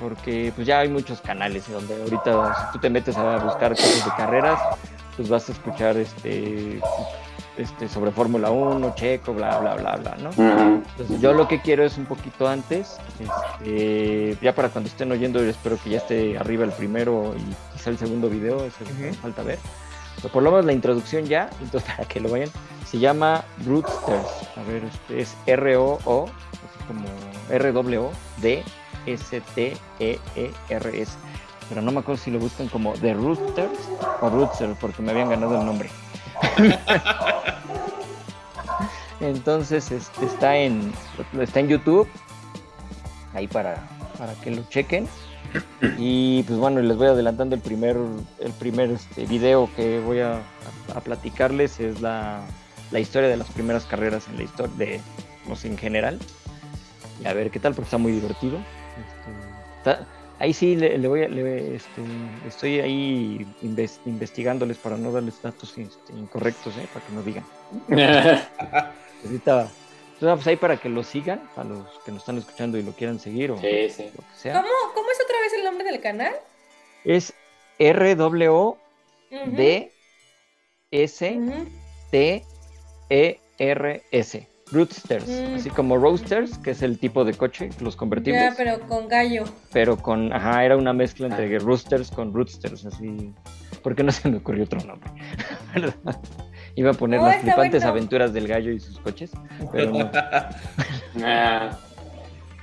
porque pues ya hay muchos canales donde ahorita si tú te metes a buscar cosas de carreras, pues vas a escuchar este este sobre Fórmula 1, Checo, bla bla bla bla, ¿no? Entonces yo lo que quiero es un poquito antes, este, ya para cuando estén oyendo, espero que ya esté arriba el primero y quizá el segundo video, eso falta ver. Pero por lo menos la introducción ya, entonces para que lo vayan, se llama Rootsters, a ver, este es R-O-O, así como R-W-O-D S-T-E-E-R-S. Pero no me acuerdo si lo buscan como The Roosters o Rootser, porque me habían ganado el nombre. Entonces este, está en está en YouTube. Ahí para, para que lo chequen. Y pues bueno, les voy adelantando el primer, el primer este, video que voy a, a platicarles. Es la, la historia de las primeras carreras en la historia de no sé, en general. Y a ver qué tal, porque está muy divertido. Este, está- ahí sí le, le voy a, le- este, estoy ahí inves- investigándoles para no darles datos este, incorrectos, ¿eh? para que no digan. Ahorita, pues ahí para que lo sigan, para los que nos están escuchando y lo quieran seguir o sí, sí. lo que sea. ¿Cómo, ¿Cómo es otra vez el nombre del canal? Es RWO Ujú, D S. T E R S. Roadsters, Mm. así como Roadsters, que es el tipo de coche, los convertibles, Ya, pero con gallo. pero con, ajá, era una mezcla entre Roosters con Roadsters, así. ¿Por qué no se me ocurrió otro nombre? ¿Verdad? Iba a poner No, las flipantes bueno. aventuras del gallo y sus coches, pero no. Ah,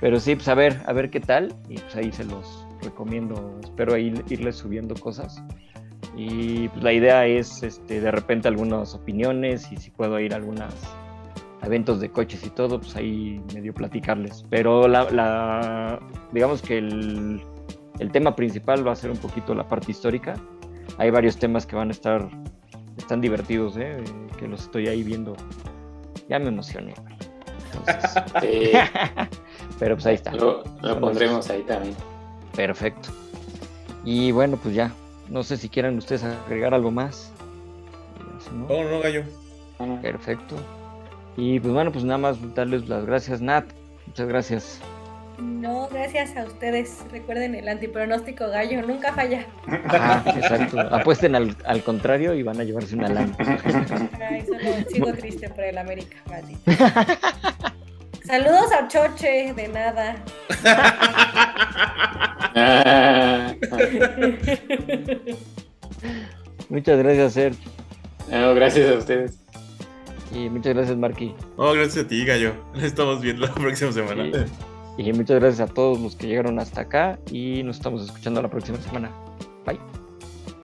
Pero sí, pues a ver, a ver qué tal. Y pues ahí se los recomiendo. Espero ahí irles subiendo cosas. Y pues la idea es este, de repente algunas opiniones y si puedo ir a algunos eventos de coches y todo, pues ahí medio platicarles. Pero la, la- digamos que el, el tema principal va a ser un poquito la parte histórica. Hay varios temas que van a estar, están divertidos, ¿eh? que los estoy ahí viendo. Ya me emocioné. Entonces, sí, pero pues ahí está. lo, lo pondremos ahí también. Perfecto. Y bueno, pues ya. No sé si quieran ustedes agregar algo más. Si no, No, no, gallo. Perfecto. Y pues bueno, pues nada más darles las gracias, Nat. Muchas gracias. No, gracias a ustedes. Recuerden el antipronóstico gallo, nunca falla. Ajá, exacto. Apuesten al, al contrario y van a llevarse una lana. Ay, solo sigo triste por el América, maldito. Saludos a Choche, de nada. Ah, Muchas gracias, Ser. no, gracias a ustedes. Y muchas gracias, Marky. No, gracias a ti, gallo. Nos estamos viendo la próxima semana. Y muchas gracias a todos los que llegaron hasta acá. Y nos estamos escuchando la próxima semana. Bye.